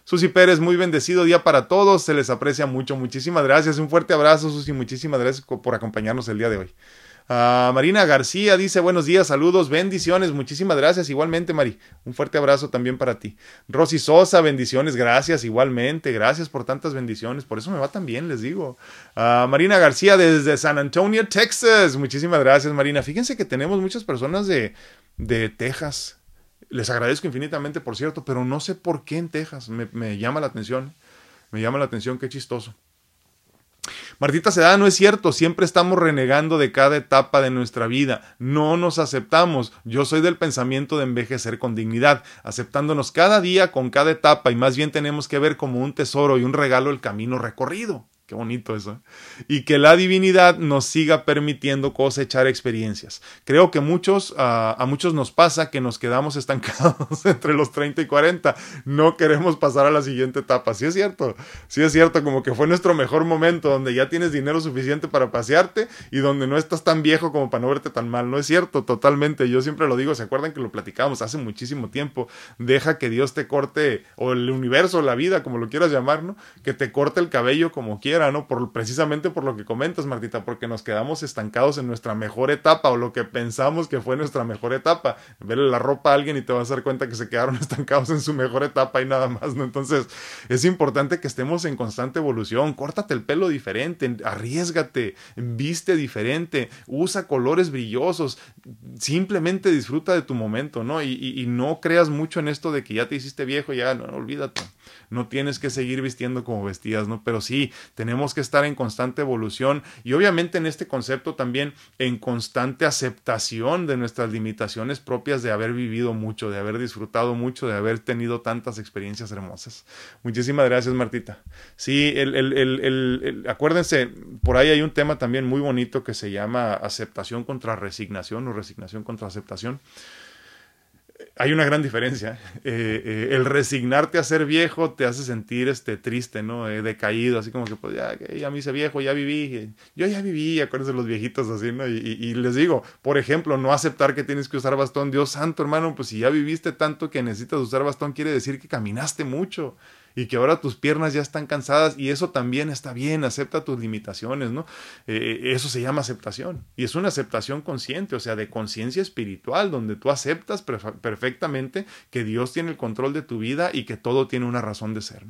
Susi Pérez, muy bendecido día para todos, se les aprecia mucho, muchísimas gracias, un fuerte abrazo Susi, muchísimas gracias por acompañarnos el día de hoy. Ah, Marina García dice buenos días, saludos, bendiciones, muchísimas gracias igualmente Mari, un fuerte abrazo también para ti. Rosy Sosa, bendiciones, gracias igualmente, gracias por tantas bendiciones, por eso me va tan bien, les digo. Ah, Marina García desde San Antonio, Texas, muchísimas gracias Marina. Fíjense que tenemos muchas personas de, de Texas, les agradezco infinitamente por cierto, pero no sé por qué en Texas, me, me llama la atención, me llama la atención, qué chistoso. Martita Sedada, no es cierto, siempre estamos renegando de cada etapa de nuestra vida, no nos aceptamos. Yo soy del pensamiento de envejecer con dignidad, aceptándonos cada día con cada etapa y más bien tenemos que ver como un tesoro y un regalo el camino recorrido. Qué bonito eso. ¿eh? Y que la divinidad nos siga permitiendo cosechar experiencias. Creo que muchos, a muchos nos pasa que nos quedamos estancados [laughs] entre los 30 y 40. No queremos pasar a la siguiente etapa. Sí es cierto. Sí es cierto, como que fue nuestro mejor momento, donde ya tienes dinero suficiente para pasearte y donde no estás tan viejo como para no verte tan mal. No es cierto, totalmente. Yo siempre lo digo, ¿se acuerdan que lo platicábamos hace muchísimo tiempo? Deja que Dios te corte, o el universo, la vida, como lo quieras llamar, ¿no? Que te corte el cabello como quieras Por, precisamente por lo que comentas, Martita, porque nos quedamos estancados en nuestra mejor etapa o lo que pensamos que fue nuestra mejor etapa. Verle la ropa a alguien y te vas a dar cuenta que se quedaron [laughs] estancados en su mejor etapa y nada más, ¿no? Entonces, es importante que estemos en constante evolución. Córtate el pelo diferente, arriesgate, viste diferente, usa colores brillosos, simplemente disfruta de tu momento, ¿no? Y, y, y no creas mucho en esto de que ya te hiciste viejo, ya no, olvídate. No tienes que seguir vistiendo como vestías, ¿no? Pero sí, tenemos que estar en constante evolución y obviamente en este concepto también en constante aceptación de nuestras limitaciones propias de haber vivido mucho, de haber disfrutado mucho, de haber tenido tantas experiencias hermosas. Muchísimas gracias, Martita. Sí, el, el, el, acuérdense, por ahí hay un tema también muy bonito que se llama aceptación contra resignación o resignación contra aceptación hay una gran diferencia. Eh, eh, el resignarte a ser viejo te hace sentir este, triste, ¿no? Eh, decaído, así como que, pues ya, ya me hice viejo, ya viví. Yo ya viví, acuérdense los viejitos así, ¿no? Y, y, les digo, por ejemplo, no aceptar que tienes que usar bastón. Dios santo, hermano, pues si ya viviste tanto que necesitas usar bastón, quiere decir que caminaste mucho y que ahora tus piernas ya están cansadas y eso también está bien, acepta tus limitaciones, ¿no? Eh, eso se llama aceptación y es una aceptación consciente, o sea, de conciencia espiritual, donde tú aceptas perfectamente que Dios tiene el control de tu vida y que todo tiene una razón de ser.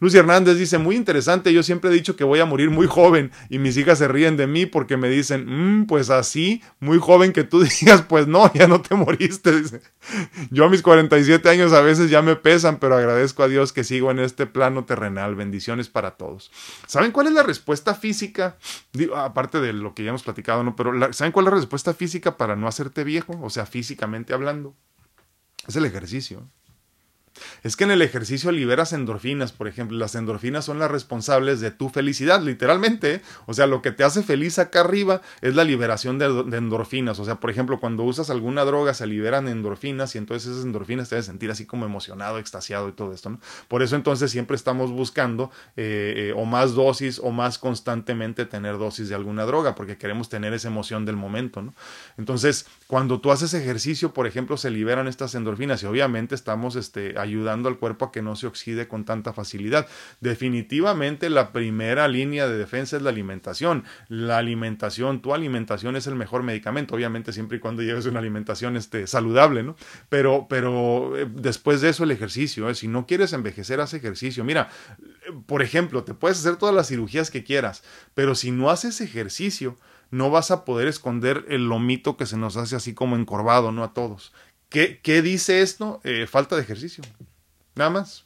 Lucy Hernández dice, muy interesante, yo siempre he dicho que voy a morir muy joven y mis hijas se ríen de mí porque me dicen, mm, pues así, muy joven que tú [laughs] digas, pues no, ya no te moriste. Yo a mis 47 años a veces ya me pesan, pero agradezco a Dios que sigo este plano terrenal. Bendiciones para todos. ¿Saben cuál es la respuesta física? aparte de lo que ya hemos platicado, ¿no? Pero ¿saben cuál es la respuesta física para no hacerte viejo? O sea, físicamente hablando. Es el ejercicio. Es que en el ejercicio liberas endorfinas, por ejemplo. Las endorfinas son las responsables de tu felicidad, literalmente. O sea, lo que te hace feliz acá arriba es la liberación de, endorfinas. O sea, por ejemplo, cuando usas alguna droga se liberan endorfinas y entonces esas endorfinas te hacen sentir así como emocionado, extasiado y todo esto. ¿no? Por eso entonces siempre estamos buscando eh, eh, o más dosis o más constantemente tener dosis de alguna droga porque queremos tener esa emoción del momento. ¿no? Entonces, cuando tú haces ejercicio, por ejemplo, se liberan estas endorfinas y obviamente estamos este, ayudando al cuerpo a que no se oxide con tanta facilidad. Definitivamente la primera línea de defensa es la alimentación. La alimentación, tu alimentación es el mejor medicamento, obviamente siempre y cuando lleves una alimentación este, saludable, ¿no? Pero, pero eh, después de eso el ejercicio, ¿eh? si no quieres envejecer, haz ejercicio. Mira, por ejemplo, te puedes hacer todas las cirugías que quieras, pero si no haces ejercicio, no vas a poder esconder el lomito que se nos hace así como encorvado, ¿no? A todos. ¿Qué, dice esto? Eh, falta de ejercicio. Nada más.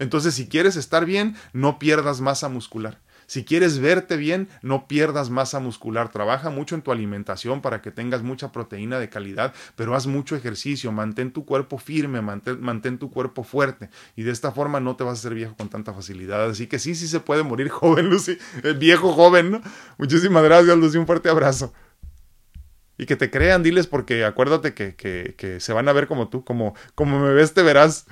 Entonces, si quieres estar bien, no pierdas masa muscular. Si quieres verte bien, no pierdas masa muscular. Trabaja mucho en tu alimentación para que tengas mucha proteína de calidad, pero haz mucho ejercicio. Mantén tu cuerpo firme, mantén, tu cuerpo fuerte. Y de esta forma no te vas a hacer viejo con tanta facilidad. Así que sí, sí se puede morir [laughs] joven, Lucy. El viejo joven, ¿no? Muchísimas gracias, Lucy. Un fuerte abrazo. Y que te crean, diles, porque acuérdate que, que, que se van a ver como tú, como, como me ves, te verás.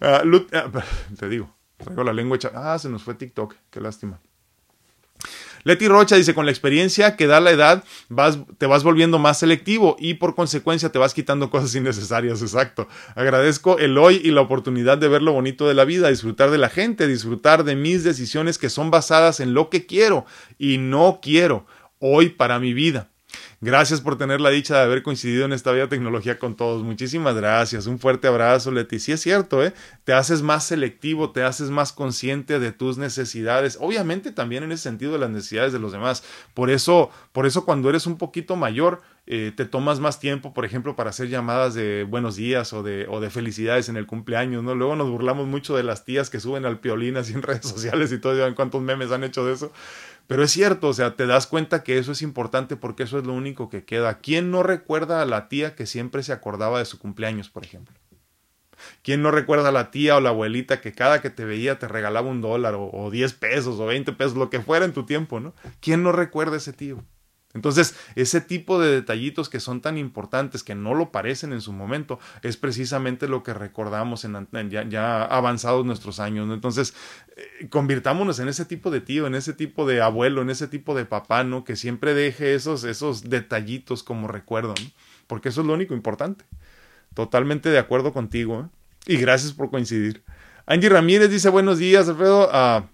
Ah, ah, te digo, traigo la lengua hecha. Ah, se nos fue TikTok, qué lástima. Leti Rocha dice, con la experiencia que da la edad, vas, te vas volviendo más selectivo y por consecuencia te vas quitando cosas innecesarias, exacto. Agradezco el hoy y la oportunidad de ver lo bonito de la vida, disfrutar de la gente, disfrutar de mis decisiones que son basadas en lo que quiero y no quiero hoy para mi vida. Gracias por tener la dicha de haber coincidido en esta bella tecnología con todos. Muchísimas gracias. Un fuerte abrazo, Leti. Sí es cierto, ¿eh? Te haces más selectivo, te haces más consciente de tus necesidades. Obviamente también en ese sentido de las necesidades de los demás. Por eso, por eso cuando eres un poquito mayor, eh, te tomas más tiempo, por ejemplo, para hacer llamadas de buenos días o de, felicidades en el cumpleaños, ¿no? Luego nos burlamos mucho de las tías que suben al piolín así en redes [laughs] sociales y todo, ¿en cuántos memes han hecho de eso? Pero es cierto, o sea, te das cuenta que eso es importante porque eso es lo único que queda. ¿Quién no recuerda a la tía que siempre se acordaba de su cumpleaños, por ejemplo? ¿Quién no recuerda a la tía o la abuelita que cada que te veía te regalaba un dólar o, o 10 pesos o 20 pesos, lo que fuera en tu tiempo, ¿no? ¿Quién no recuerda a ese tío? Entonces, ese tipo de detallitos que son tan importantes, que no lo parecen en su momento, es precisamente lo que recordamos en, ya, avanzados nuestros años. Entonces, eh, convirtámonos en ese tipo de tío, en ese tipo de abuelo, en ese tipo de papá, ¿no? Que siempre deje esos, esos detallitos como recuerdo, Porque eso es lo único importante. Totalmente de acuerdo contigo, ¿eh? Y gracias por coincidir. Angie Ramírez dice buenos días, Alfredo. Ah,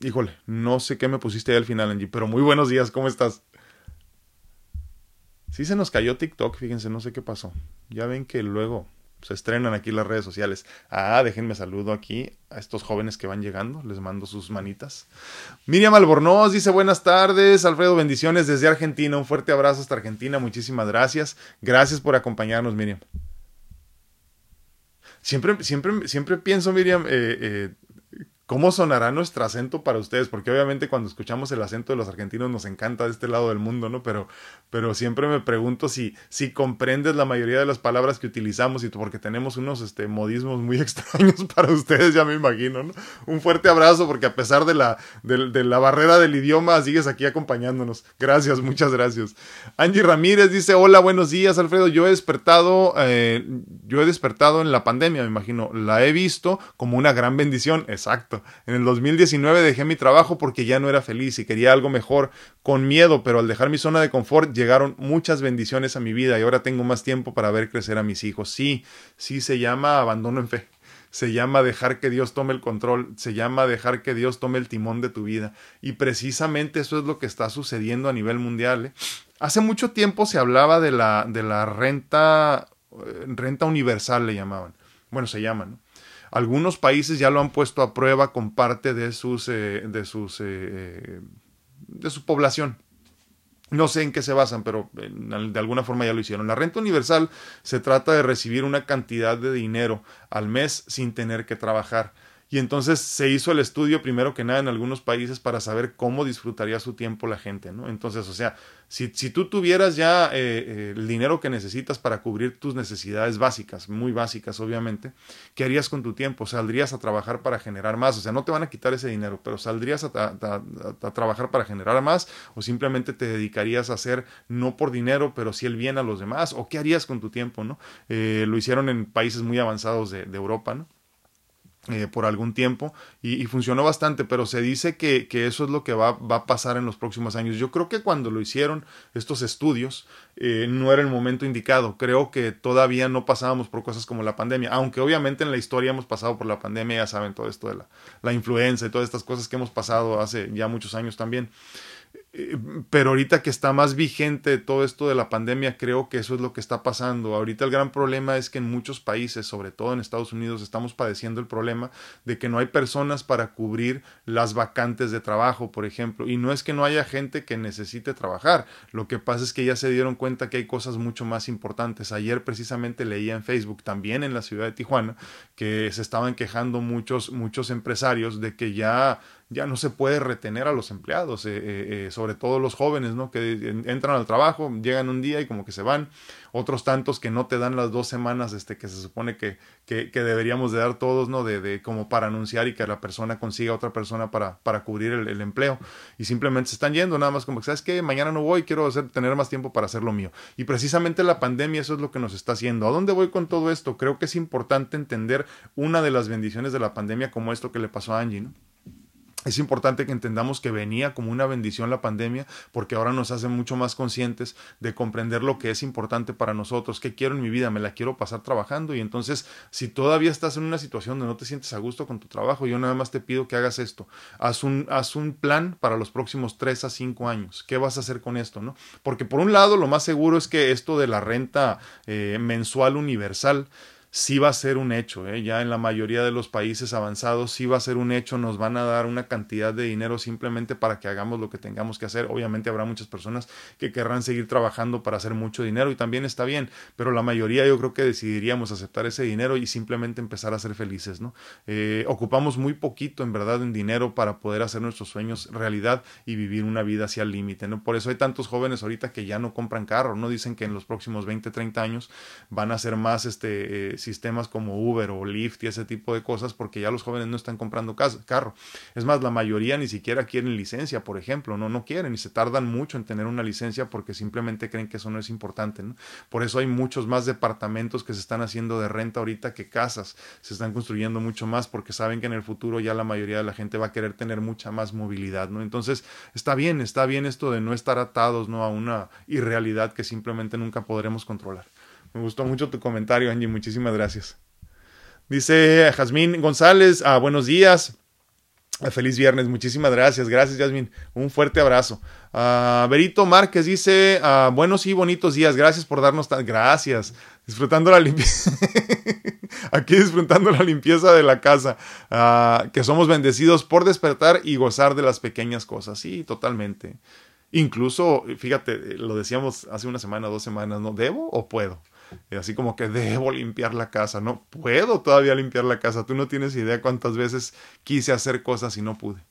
Híjole, no sé qué me pusiste ahí al final, Angie, pero muy buenos días, ¿cómo estás? Sí se nos cayó TikTok, fíjense, no sé qué pasó. Ya ven que luego se estrenan aquí las redes sociales. Ah, déjenme saludo aquí a estos jóvenes que van llegando. Les mando sus manitas. Miriam Albornoz dice buenas tardes. Alfredo, bendiciones desde Argentina. Un fuerte abrazo hasta Argentina. Muchísimas gracias. Gracias por acompañarnos, Miriam. Siempre, siempre, siempre pienso, Miriam, eh, eh, ¿Cómo sonará nuestro acento para ustedes? Porque obviamente cuando escuchamos el acento de los argentinos nos encanta de este lado del mundo, ¿no? Pero, pero siempre me pregunto si, si comprendes la mayoría de las palabras que utilizamos y porque tenemos unos este, modismos muy [laughs] extraños para ustedes, ya me imagino, ¿no? Un fuerte abrazo porque a pesar de la, de, la barrera del idioma sigues aquí acompañándonos. Gracias, muchas gracias. Angie Ramírez dice, hola, buenos días, Alfredo. Yo he despertado, eh, yo he despertado en la pandemia, me imagino. La he visto como una gran bendición. Exacto en el 2019 dejé mi trabajo porque ya no era feliz y quería algo mejor, con miedo, pero al dejar mi zona de confort llegaron muchas bendiciones a mi vida y ahora tengo más tiempo para ver crecer a mis hijos. Sí, sí se llama abandono en fe se llama dejar que Dios tome el control, se llama dejar que Dios tome el timón de tu vida. Y precisamente eso es lo que está sucediendo a nivel mundial. ¿eh? Hace mucho tiempo se hablaba de la, de la renta, eh, renta universal, le llamaban. Bueno, se llama, ¿no? Algunos países ya lo han puesto a prueba con parte de sus, eh, de sus, eh, de su población. No sé en qué se basan, pero de alguna forma ya lo hicieron. La renta universal se trata de recibir una cantidad de dinero al mes sin tener que trabajar. Y entonces se hizo el estudio primero que nada en algunos países para saber cómo disfrutaría su tiempo la gente, ¿no? Entonces, o sea, si, si tú tuvieras ya eh, eh, el dinero que necesitas para cubrir tus necesidades básicas, muy básicas obviamente, ¿qué harías con tu tiempo? ¿Saldrías a trabajar para generar más? O sea, no te van a quitar ese dinero, pero ¿saldrías a, trabajar para generar más? ¿O simplemente te dedicarías a hacer no por dinero, pero sí el bien a los demás? ¿O qué harías con tu tiempo? ¿no? Eh, lo hicieron en países muy avanzados de, de Europa, ¿no? Eh, por algún tiempo y, funcionó bastante, pero se dice que, eso es lo que va, va, a pasar en los próximos años. Yo creo que cuando lo hicieron estos estudios eh, no era el momento indicado. Creo que todavía no pasábamos por cosas como la pandemia, aunque obviamente en la historia hemos pasado por la pandemia, ya saben todo esto de la, la influenza y todas estas cosas que hemos pasado hace ya muchos años también. Eh, pero ahorita que está más vigente todo esto de la pandemia, creo que eso es lo que está pasando. Ahorita el gran problema es que en muchos países, sobre todo en Estados Unidos, estamos padeciendo el problema de que no hay personas para cubrir las vacantes de trabajo, por ejemplo. Y no es que no haya gente que necesite trabajar, lo que pasa es que ya se dieron cuenta que hay cosas mucho más importantes. Ayer precisamente leía en Facebook, también en la ciudad de Tijuana, que se estaban quejando muchos, muchos empresarios de que ya ya no se puede retener a los empleados, eh, eh, eh, sobre todo los jóvenes, ¿no? Que entran al trabajo, llegan un día y como que se van, otros tantos que no te dan las dos semanas este, que se supone que, que, deberíamos de dar todos, ¿no? De, de, como para anunciar y que la persona consiga otra persona para, para cubrir el, empleo y simplemente se están yendo, nada más como que, ¿sabes qué? Mañana no voy, quiero tener más tiempo para hacer lo mío. Y precisamente la pandemia eso es lo que nos está haciendo. ¿A dónde voy con todo esto? Creo que es importante entender una de las bendiciones de la pandemia como esto que le pasó a Angie, ¿no? Es importante que entendamos que venía como una bendición la pandemia porque ahora nos hace mucho más conscientes de comprender lo que es importante para nosotros, qué quiero en mi vida, me la quiero pasar trabajando y entonces si todavía estás en una situación donde no te sientes a gusto con tu trabajo, yo nada más te pido que hagas esto, haz un, haz un plan para los próximos tres a cinco años, ¿qué vas a hacer con esto? ¿no? Porque por un lado lo más seguro es que esto de la renta eh, mensual universal sí va a ser un hecho, ¿eh? ya en la mayoría de los países avanzados sí va a ser un hecho, nos van a dar una cantidad de dinero simplemente para que hagamos lo que tengamos que hacer. Obviamente habrá muchas personas que querrán seguir trabajando para hacer mucho dinero y también está bien, pero la mayoría yo creo que decidiríamos aceptar ese dinero y simplemente empezar a ser felices, ¿no? Eh, ocupamos muy poquito en verdad en dinero para poder hacer nuestros sueños realidad y vivir una vida hacia el límite, ¿no? Por eso hay tantos jóvenes ahorita que ya no compran carro, ¿no? Dicen que en los próximos 20, 30 años van a ser más este eh, sistemas como Uber o Lyft y ese tipo de cosas porque ya los jóvenes no están comprando carro. Es más, la mayoría ni siquiera quieren licencia, por ejemplo, no, no quieren y se tardan mucho en tener una licencia porque simplemente creen que eso no es importante. ¿no? Por eso hay muchos más departamentos que se están haciendo de renta ahorita que casas. Se están construyendo mucho más porque saben que en el futuro ya la mayoría de la gente va a querer tener mucha más movilidad. ¿no? Entonces, está bien, está bien esto de no estar atados ¿no? a una irrealidad que simplemente nunca podremos controlar. Me gustó mucho tu comentario, Angie. Muchísimas gracias. Dice Jazmín González, ah, buenos días. Feliz viernes, muchísimas gracias, gracias Yasmin, un fuerte abrazo. Uh, Berito Márquez dice, buenos y bonitos días, gracias por darnos tan... Gracias, disfrutando la limpieza, [laughs] aquí disfrutando la limpieza de la casa, que somos bendecidos por despertar y gozar de las pequeñas cosas, sí, totalmente. Incluso, fíjate, lo decíamos hace una semana, dos semanas, ¿no? ¿Debo o puedo? Así como que debo limpiar la casa, no puedo todavía limpiar la casa, tú no tienes idea cuántas veces quise hacer cosas y no pude.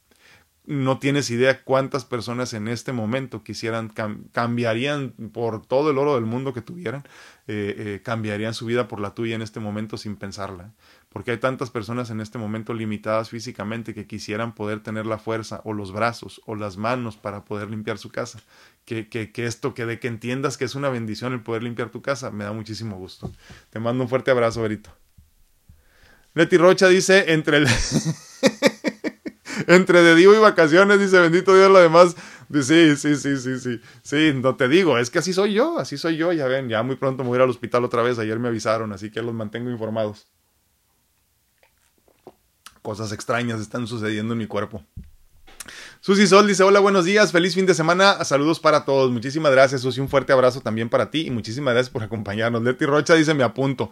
No tienes idea cuántas personas en este momento quisieran, cambiarían por todo el oro del mundo que tuvieran, eh, eh, cambiarían su vida por la tuya en este momento sin pensarla porque hay tantas personas en este momento limitadas físicamente que quisieran poder tener la fuerza o los brazos o las manos para poder limpiar su casa. Que, que, que, esto, que de que entiendas que es una bendición el poder limpiar tu casa, me da muchísimo gusto. Te mando un fuerte abrazo, Berito. Leti Rocha dice, entre el... [laughs] entre de Divo y vacaciones, dice, bendito Dios, lo demás. Sí, sí, sí, sí, sí. Sí, no te digo, es que así soy yo, así soy yo, ya ven, ya muy pronto me voy a ir al hospital otra vez, ayer me avisaron, así que los mantengo informados cosas extrañas están sucediendo en mi cuerpo. Susi Sol dice, hola, buenos días, feliz fin de semana, saludos para todos, muchísimas gracias Susi, un fuerte abrazo también para ti y muchísimas gracias por acompañarnos. Leti Rocha dice, me apunto.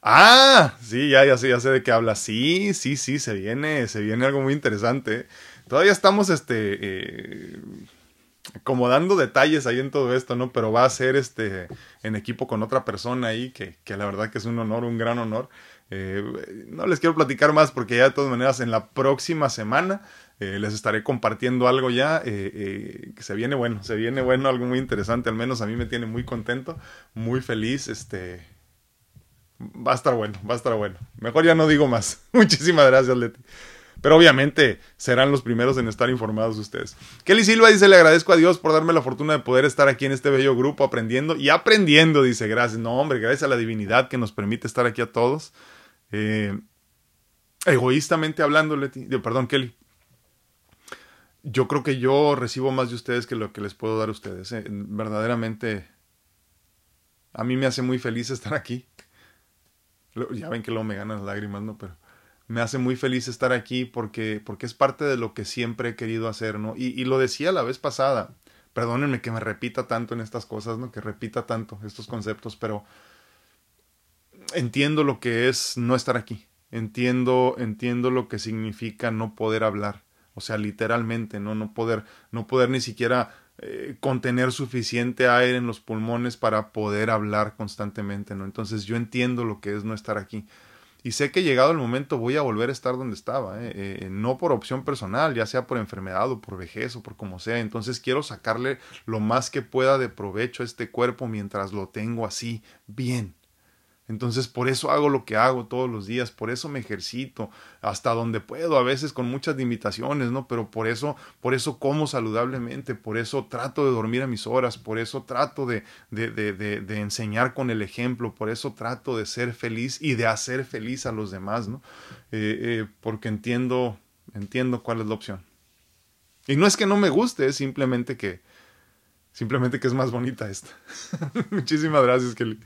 Ah, sí, ya, ya sé, ya sé de qué habla. Sí, sí, sí, se viene, se viene algo muy interesante. Todavía estamos, este, eh, como dando detalles ahí en todo esto, ¿no? Pero va a ser, este, en equipo con otra persona ahí, que, que la verdad que es un honor, un gran honor. Eh, no les quiero platicar más porque ya de todas maneras en la próxima semana eh, les estaré compartiendo algo ya eh, que se viene bueno, se viene bueno, algo muy interesante, al menos a mí me tiene muy contento, muy feliz, este... Va a estar bueno, va a estar bueno. Mejor ya no digo más. [laughs] Muchísimas gracias, Leti. Pero obviamente serán los primeros en estar informados ustedes. Kelly Silva dice, le agradezco a Dios por darme la fortuna de poder estar aquí en este bello grupo aprendiendo y aprendiendo, dice, gracias. No, hombre, gracias a la divinidad que nos permite estar aquí a todos. Eh, egoístamente hablando, Leti, perdón, Kelly, yo creo que yo recibo más de ustedes que lo que les puedo dar a ustedes. Eh. Verdaderamente, a mí me hace muy feliz estar aquí. Ya ven que luego me ganan las lágrimas, ¿no? Pero me hace muy feliz estar aquí porque, porque es parte de lo que siempre he querido hacer, ¿no? Y, y lo decía la vez pasada. Perdónenme que me repita tanto en estas cosas, ¿no? Que repita tanto estos conceptos, pero entiendo lo que es no estar aquí. Entiendo, entiendo lo que significa no poder hablar. O sea, literalmente, no, no poder, no poder ni siquiera eh, contener suficiente aire en los pulmones para poder hablar constantemente, ¿no? Entonces yo entiendo lo que es no estar aquí. Y sé que llegado el momento voy a volver a estar donde estaba, ¿eh? Eh, no por opción personal, ya sea por enfermedad o por vejez o por como sea. Entonces quiero sacarle lo más que pueda de provecho a este cuerpo mientras lo tengo así, bien. Entonces por eso hago lo que hago todos los días, por eso me ejercito hasta donde puedo, a veces con muchas limitaciones, ¿no? Pero por eso, por eso como saludablemente, por eso trato de dormir a mis horas, por eso trato de, de, de, de, enseñar con el ejemplo, por eso trato de ser feliz y de hacer feliz a los demás, ¿no? Eh, eh, porque entiendo, entiendo cuál es la opción. Y no es que no me guste, es simplemente que, simplemente que es más bonita esta. [laughs] Muchísimas gracias, Kelly.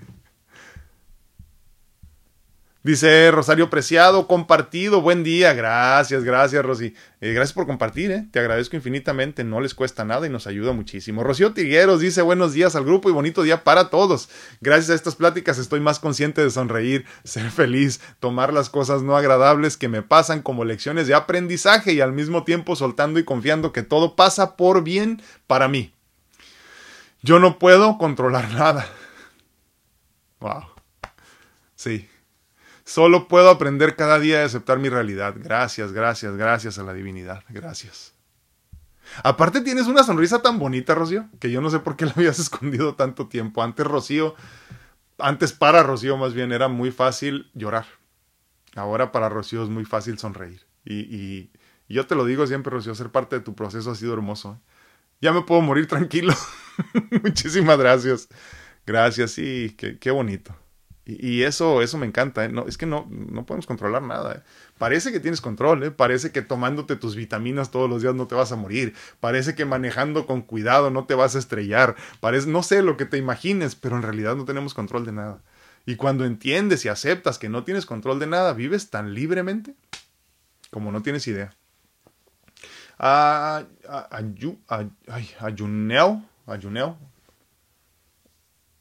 Dice Rosario Preciado, compartido, buen día. Gracias, gracias, Rosy. Eh, gracias por compartir, eh. te agradezco infinitamente, no les cuesta nada y nos ayuda muchísimo. Rocío Tigueros dice buenos días al grupo y bonito día para todos. Gracias a estas pláticas estoy más consciente de sonreír, ser feliz, tomar las cosas no agradables que me pasan como lecciones de aprendizaje y al mismo tiempo soltando y confiando que todo pasa por bien para mí. Yo no puedo controlar [laughs] nada. Wow. Sí. Solo puedo aprender cada día a aceptar mi realidad. Gracias, gracias, gracias a la divinidad. Gracias. Aparte tienes una sonrisa tan bonita, Rocío, que yo no sé por qué la habías [laughs] escondido tanto tiempo. Antes Rocío, antes para Rocío más bien era muy fácil llorar. Ahora para Rocío es muy fácil sonreír. Y, y, yo te lo digo siempre, Rocío, ser parte de tu proceso ha sido hermoso. ¿eh? Ya me puedo morir tranquilo. [laughs] Muchísimas gracias. Gracias, qué, qué bonito. Y, eso, eso me encanta. ¿eh? No, es que no, no podemos controlar nada. ¿eh? Parece que tienes control, ¿eh? parece que tomándote tus vitaminas todos los días no te vas a morir. Parece que manejando con cuidado no te vas a estrellar. Parece, no sé lo que te imagines, pero en realidad no tenemos control de nada. Y cuando entiendes y aceptas que no tienes control de nada, vives tan libremente como no tienes idea. A, Ayuneo, Ayuneo.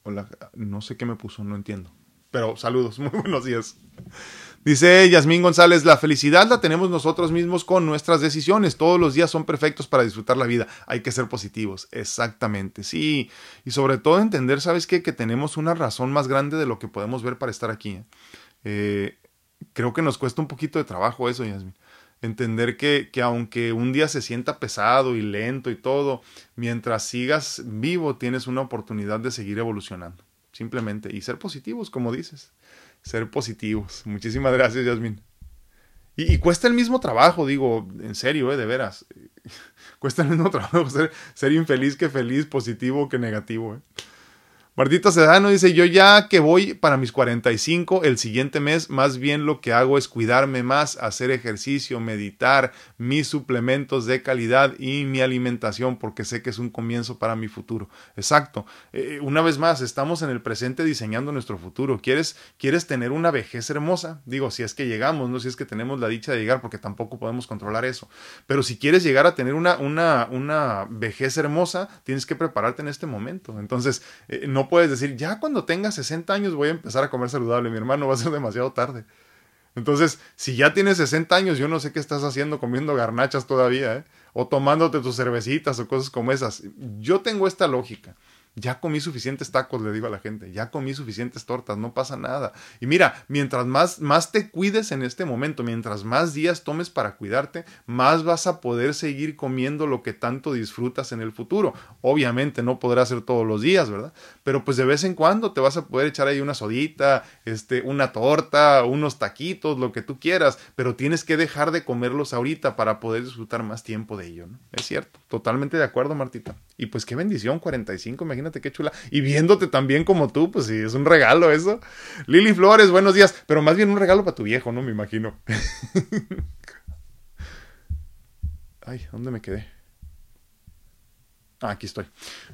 Hola, no sé qué me puso, no entiendo. Pero saludos, [laughs] muy buenos días. Dice Yasmín González, la felicidad la tenemos nosotros mismos con nuestras decisiones. Todos los días son perfectos para disfrutar la vida. Hay que ser positivos. Exactamente, sí. Y sobre todo entender, ¿sabes qué? Que tenemos una razón más grande de lo que podemos ver para estar aquí. ¿eh? Eh, creo que nos cuesta un poquito de trabajo eso, Yasmín. Entender que, que aunque un día se sienta pesado y lento y todo, mientras sigas vivo tienes una oportunidad de seguir evolucionando simplemente. Y ser positivos, como dices. Ser positivos. Muchísimas gracias, Yasmin. Y, cuesta el mismo trabajo, digo, en serio, ¿eh? de veras. [laughs] cuesta el mismo [laughs] trabajo ser, ser infeliz que feliz, positivo que negativo. ¿eh? Martita Sedano dice, yo ya que voy para mis 45 el siguiente mes, más bien lo que hago es cuidarme más, hacer ejercicio, meditar, mis suplementos de calidad y mi alimentación, porque sé que es un comienzo para mi futuro. Exacto. Eh, una vez más, estamos en el presente diseñando nuestro futuro. ¿Quieres, ¿Quieres tener una vejez hermosa? Digo, si es que llegamos, no si es que tenemos la dicha de llegar, porque tampoco podemos controlar eso. Pero si quieres llegar a tener una, una, una vejez hermosa, tienes que prepararte en este momento. Entonces, eh, no puedes decir, ya cuando tenga 60 años voy a empezar a comer saludable, mi hermano, va a ser demasiado tarde. Entonces, si ya tienes 60 años, yo no sé qué estás haciendo comiendo garnachas todavía, ¿eh? o tomándote tus cervecitas o cosas como esas. Yo tengo esta lógica. Ya comí suficientes tacos, le digo a la gente, ya comí suficientes tortas, no pasa nada. Y mira, mientras más, más te cuides en este momento, mientras más días tomes para cuidarte, más vas a poder seguir comiendo lo que tanto disfrutas en el futuro. Obviamente no podrás hacer todos los días, ¿verdad? Pero pues de vez en cuando te vas a poder echar ahí una sodita, este, una torta, unos taquitos, lo que tú quieras, pero tienes que dejar de comerlos ahorita para poder disfrutar más tiempo de ello, ¿no? Es cierto, totalmente de acuerdo, Martita. Y pues qué bendición, 45, imagínate qué chula. Y viéndote tan bien como tú, pues sí, es un regalo eso. Lili Flores, buenos días. Pero más bien un regalo para tu viejo, ¿no? Me imagino. [laughs] Ay, ¿dónde me quedé? Ah, aquí estoy.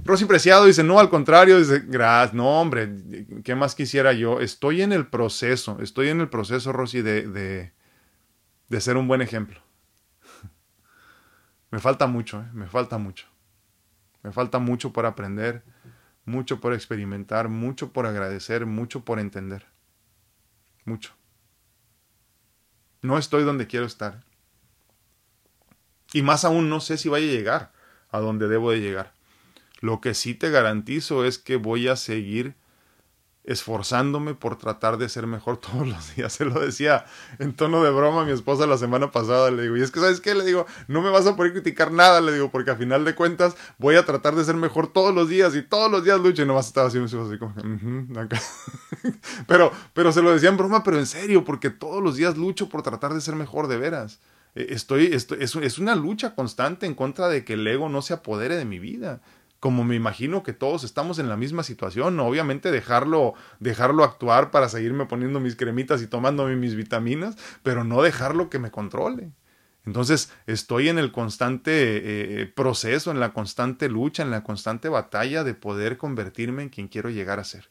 Rosy Preciado dice, no, al contrario, dice, gracias, no, hombre, ¿qué más quisiera yo? Estoy en el proceso, estoy en el proceso, Rosy, de, de, de ser un buen ejemplo. [laughs] me falta mucho, ¿eh? me falta mucho. Me falta mucho por aprender, mucho por experimentar, mucho por agradecer, mucho por entender. Mucho. No estoy donde quiero estar. Y más aún no sé si vaya a llegar a donde debo de llegar. Lo que sí te garantizo es que voy a seguir esforzándome por tratar de ser mejor [laughs] todos los días. Se lo decía en tono de broma a mi esposa la semana pasada. Le digo, y es que, ¿sabes qué? Le digo, no me vas a poder criticar nada. Le digo, porque a final de cuentas voy a tratar de ser mejor todos los días y todos los días lucho. Y nomás estaba así, así como, [laughs] pero, pero se lo decía en broma, pero en serio, porque todos los días lucho por tratar de ser mejor de veras. Eh, estoy, estoy es, es una lucha constante en contra de que el ego no se apodere de mi vida como me imagino que todos estamos en la misma situación, obviamente dejarlo, dejarlo actuar para seguirme poniendo mis cremitas y tomándome mis vitaminas, pero no dejarlo que me controle. Entonces estoy en el constante eh, proceso, en la constante lucha, en la constante batalla de poder convertirme en quien quiero llegar a ser.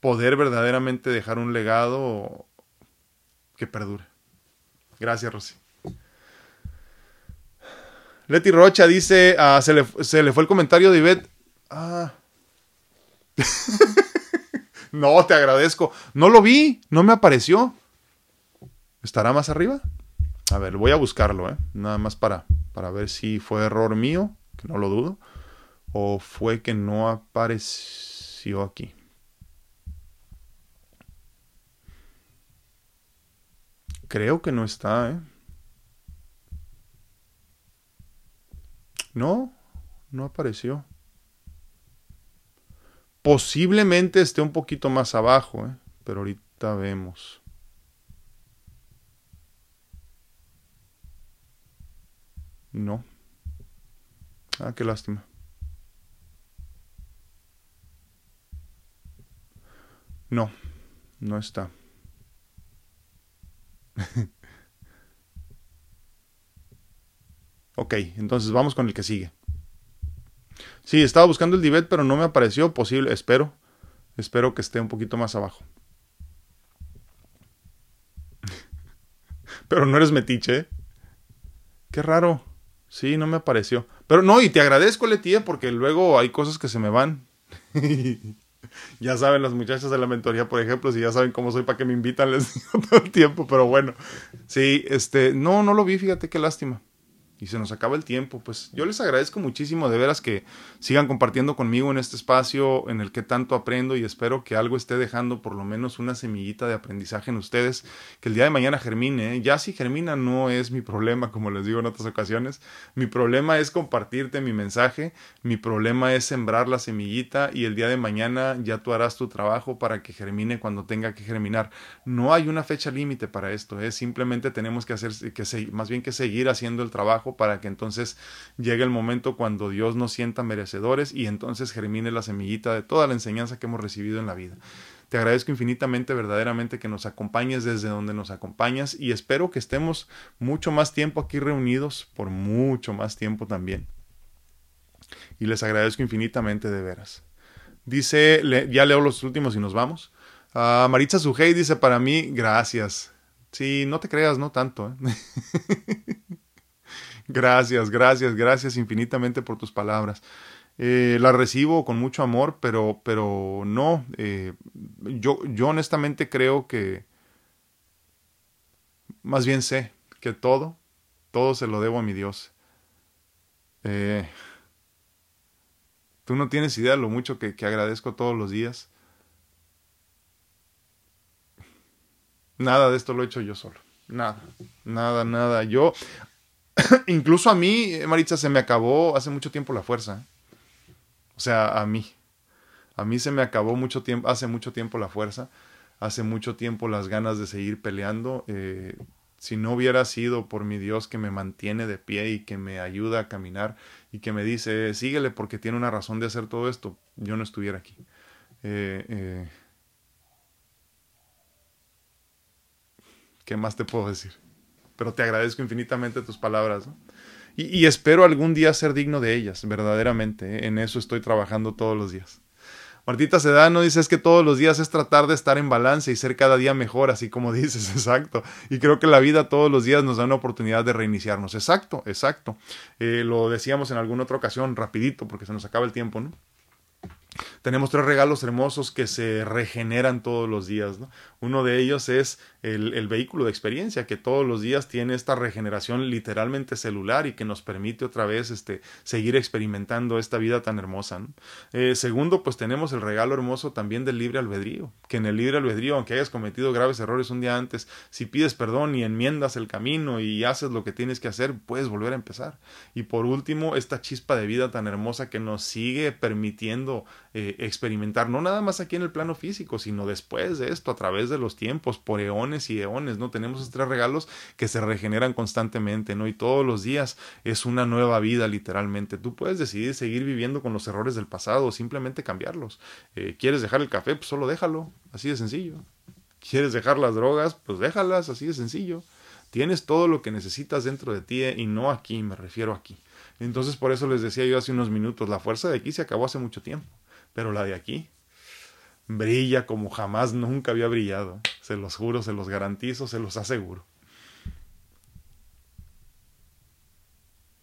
Poder verdaderamente dejar un legado que perdure. Gracias, Rosy. Leti Rocha dice, ah, se, le, fue el comentario de Ivette. Ah. [laughs] no, te agradezco. No lo vi, no me apareció. ¿Estará más arriba? A ver, voy a buscarlo, ¿eh? Nada más para, para ver si fue error mío, que no lo dudo, o fue que no apareció aquí. Creo que no está, ¿eh? No, no apareció. Posiblemente esté un poquito más abajo, ¿eh? pero ahorita vemos. No. Ah, qué lástima. No, no está. [laughs] Ok, entonces vamos con el que sigue. Sí, estaba buscando el Divet, pero no me apareció posible. Espero. Espero que esté un poquito más abajo. [laughs] pero no eres metiche, ¿eh? Qué raro. Sí, no me apareció. Pero no, y te agradezco, Letía, porque luego hay cosas que se me van. [laughs] ya saben las muchachas de la mentoría, por ejemplo, si ya saben cómo soy, para que me invitan, [laughs] les digo todo el tiempo, pero bueno. Sí, este, no, no lo vi, fíjate qué lástima y se nos acaba el tiempo. Pues yo les agradezco muchísimo de veras que sigan compartiendo conmigo en este espacio en el que tanto aprendo y espero que algo esté dejando por lo menos una semillita de aprendizaje en ustedes, que el día de mañana germine. ¿eh? Ya si germina no es mi problema, [laughs] como les digo en otras ocasiones. Mi problema es compartirte mi mensaje, mi problema es sembrar la semillita y el día de mañana ya tú harás tu trabajo para que germine cuando tenga que germinar. No hay una fecha límite para esto, ¿eh? simplemente tenemos que hacer, que más bien que seguir haciendo el trabajo para que entonces llegue el momento cuando Dios nos sienta merecedores y entonces germine la semillita de toda la enseñanza que hemos recibido en la vida. Te agradezco infinitamente, verdaderamente, que nos acompañes desde donde nos acompañas y espero que estemos mucho más tiempo aquí reunidos, por mucho más tiempo también. Y les agradezco infinitamente de veras. Dice, ya leo los últimos y nos vamos. Uh, Maritza Sujei dice para mí, gracias. Sí, no te creas, no tanto. ¿eh? [laughs] Gracias, gracias, gracias infinitamente por tus palabras. Eh, la recibo con mucho amor, pero, pero no, eh, yo, yo honestamente creo que, más bien sé que todo, todo se lo debo a mi Dios. Eh, tú no tienes idea de lo mucho que, que agradezco todos los días. Nada de esto lo he hecho yo solo. Nada, nada, nada. Yo, [coughs] Incluso a mí, Maritza, se me acabó hace mucho tiempo la fuerza. O sea, a mí. A mí se me acabó mucho tiempo, hace mucho tiempo la fuerza, hace mucho tiempo las ganas de seguir peleando. Eh, si no hubiera sido por mi Dios que me mantiene de pie y que me ayuda a caminar y que me dice, síguele porque tiene una razón de hacer todo esto, yo no estuviera aquí. Eh, eh, ¿Qué más te puedo decir? Pero te agradezco infinitamente tus palabras. Y, espero algún día ser digno de ellas, verdaderamente. ¿eh? En eso estoy trabajando todos los días. Martita Sedano dice es que todos los días es tratar de estar en balance y ser cada día mejor, así como [laughs] dices, exacto. Y creo que la vida todos los días nos da una oportunidad de reiniciarnos. Exacto, exacto. Eh, lo decíamos en alguna otra ocasión, rapidito, porque se nos acaba el tiempo, ¿no? Tenemos tres regalos hermosos que se regeneran todos los días. ¿no? Uno de ellos es el, el, vehículo de experiencia, que todos los días tiene esta regeneración literalmente celular y que nos permite otra vez este, seguir experimentando esta vida tan hermosa. Eh, segundo, pues tenemos el regalo hermoso también del libre albedrío, que en el libre albedrío, aunque hayas cometido graves errores un día antes, si pides perdón y enmiendas el camino y haces lo que tienes que hacer, puedes volver a empezar. Y por último, esta chispa de vida tan hermosa que nos sigue permitiendo eh, experimentar, no nada más aquí en el plano físico, sino después de esto, a través de los tiempos, por eones y eones, ¿no? Tenemos estos tres regalos que se regeneran constantemente, ¿no? Y todos los días es una nueva vida, literalmente. Tú puedes decidir seguir viviendo con los errores del pasado o simplemente cambiarlos. Eh, ¿Quieres dejar el café? Pues solo déjalo, así de sencillo. ¿Quieres dejar las drogas? Pues déjalas, así de sencillo. Tienes todo lo que necesitas dentro de ti y no aquí, me refiero aquí. Entonces por eso les decía yo hace unos minutos, la fuerza de aquí se acabó hace mucho tiempo pero la de aquí brilla como jamás nunca había brillado. Se los juro, se los garantizo, se los aseguro.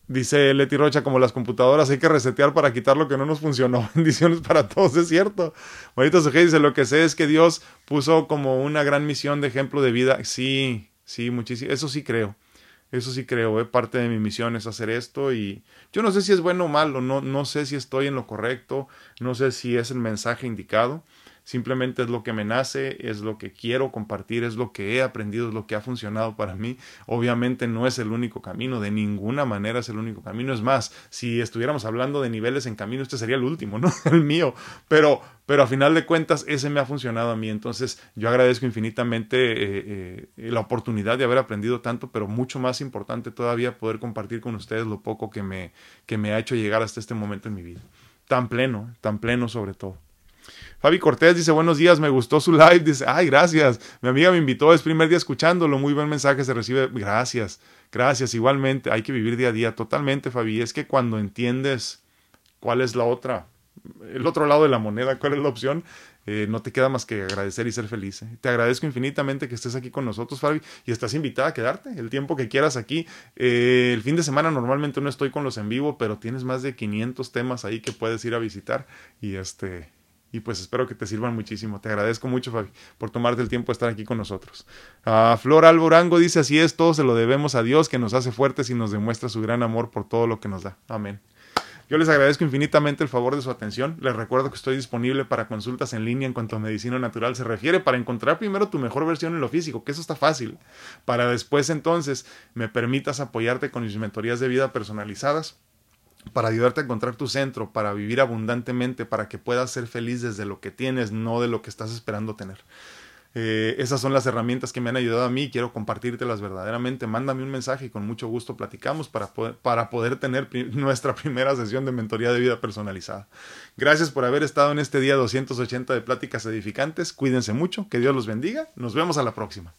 Dice Leti Rocha, como las computadoras hay que resetear para quitar lo que no nos funcionó. [laughs] Bendiciones para todos, es cierto. Bonito Suje dice, lo que sé es que Dios puso como una gran misión de ejemplo de vida. Sí, sí, muchísimo. Eso sí creo. Eso sí creo, ¿eh? parte de mi misión es hacer esto y yo no sé si es bueno o malo, no, no sé si estoy en lo correcto, no sé si es el mensaje indicado, simplemente es lo que me nace, es lo que quiero compartir, es lo que he aprendido, es lo que ha funcionado para mí. Obviamente no es el único camino, de ninguna manera es el único camino. Es más, si estuviéramos hablando de niveles en camino, este sería el último, ¿no? [laughs] El mío. Pero, pero a final de cuentas, ese me ha funcionado a mí. Entonces, yo agradezco infinitamente eh, eh, la oportunidad de haber aprendido tanto, pero mucho más importante todavía poder compartir con ustedes lo poco que me, que me ha hecho llegar hasta este momento en mi vida. Tan pleno, tan pleno sobre todo. Fabi Cortés dice, buenos días, me gustó su live. Dice, ay, gracias. Mi amiga me invitó, es primer día escuchándolo. Muy buen mensaje se recibe. Gracias, gracias. Igualmente, hay que vivir día a día. Totalmente, Fabi. Es que cuando entiendes cuál es la otra, el otro lado de la moneda, cuál es la opción, eh, no te queda más que agradecer y ser feliz. ¿eh? Te agradezco infinitamente que estés aquí con nosotros, Fabi, y estás invitada a quedarte el tiempo que quieras aquí. Eh, el fin de semana normalmente no estoy con los en vivo, pero tienes más de 500 temas ahí que puedes ir a visitar y este y pues espero que te sirvan muchísimo. Te agradezco mucho, Fabi, por tomarte el tiempo de estar aquí con nosotros. Uh, Flor Alborango dice, así es, todo se lo debemos a Dios, que nos hace fuertes y nos demuestra su gran amor por todo lo que nos da. Amén. Yo les agradezco infinitamente el favor de su atención. Les recuerdo que estoy disponible para consultas en línea en cuanto a medicina natural se refiere, para encontrar primero tu mejor versión en lo físico, que eso está fácil, para después entonces me permitas apoyarte con mis mentorías de vida personalizadas para ayudarte a encontrar tu centro, para vivir abundantemente, para que puedas ser feliz desde lo que tienes, no de lo que estás esperando tener. Eh, esas son las herramientas que me han ayudado a mí. Quiero compartírtelas verdaderamente. Mándame un mensaje y con mucho gusto platicamos para poder, para poder tener [laughs] nuestra primera sesión de mentoría de vida personalizada. Gracias por haber estado en este día 280 de Pláticas Edificantes. Cuídense mucho. Que Dios los bendiga. Nos vemos a la próxima.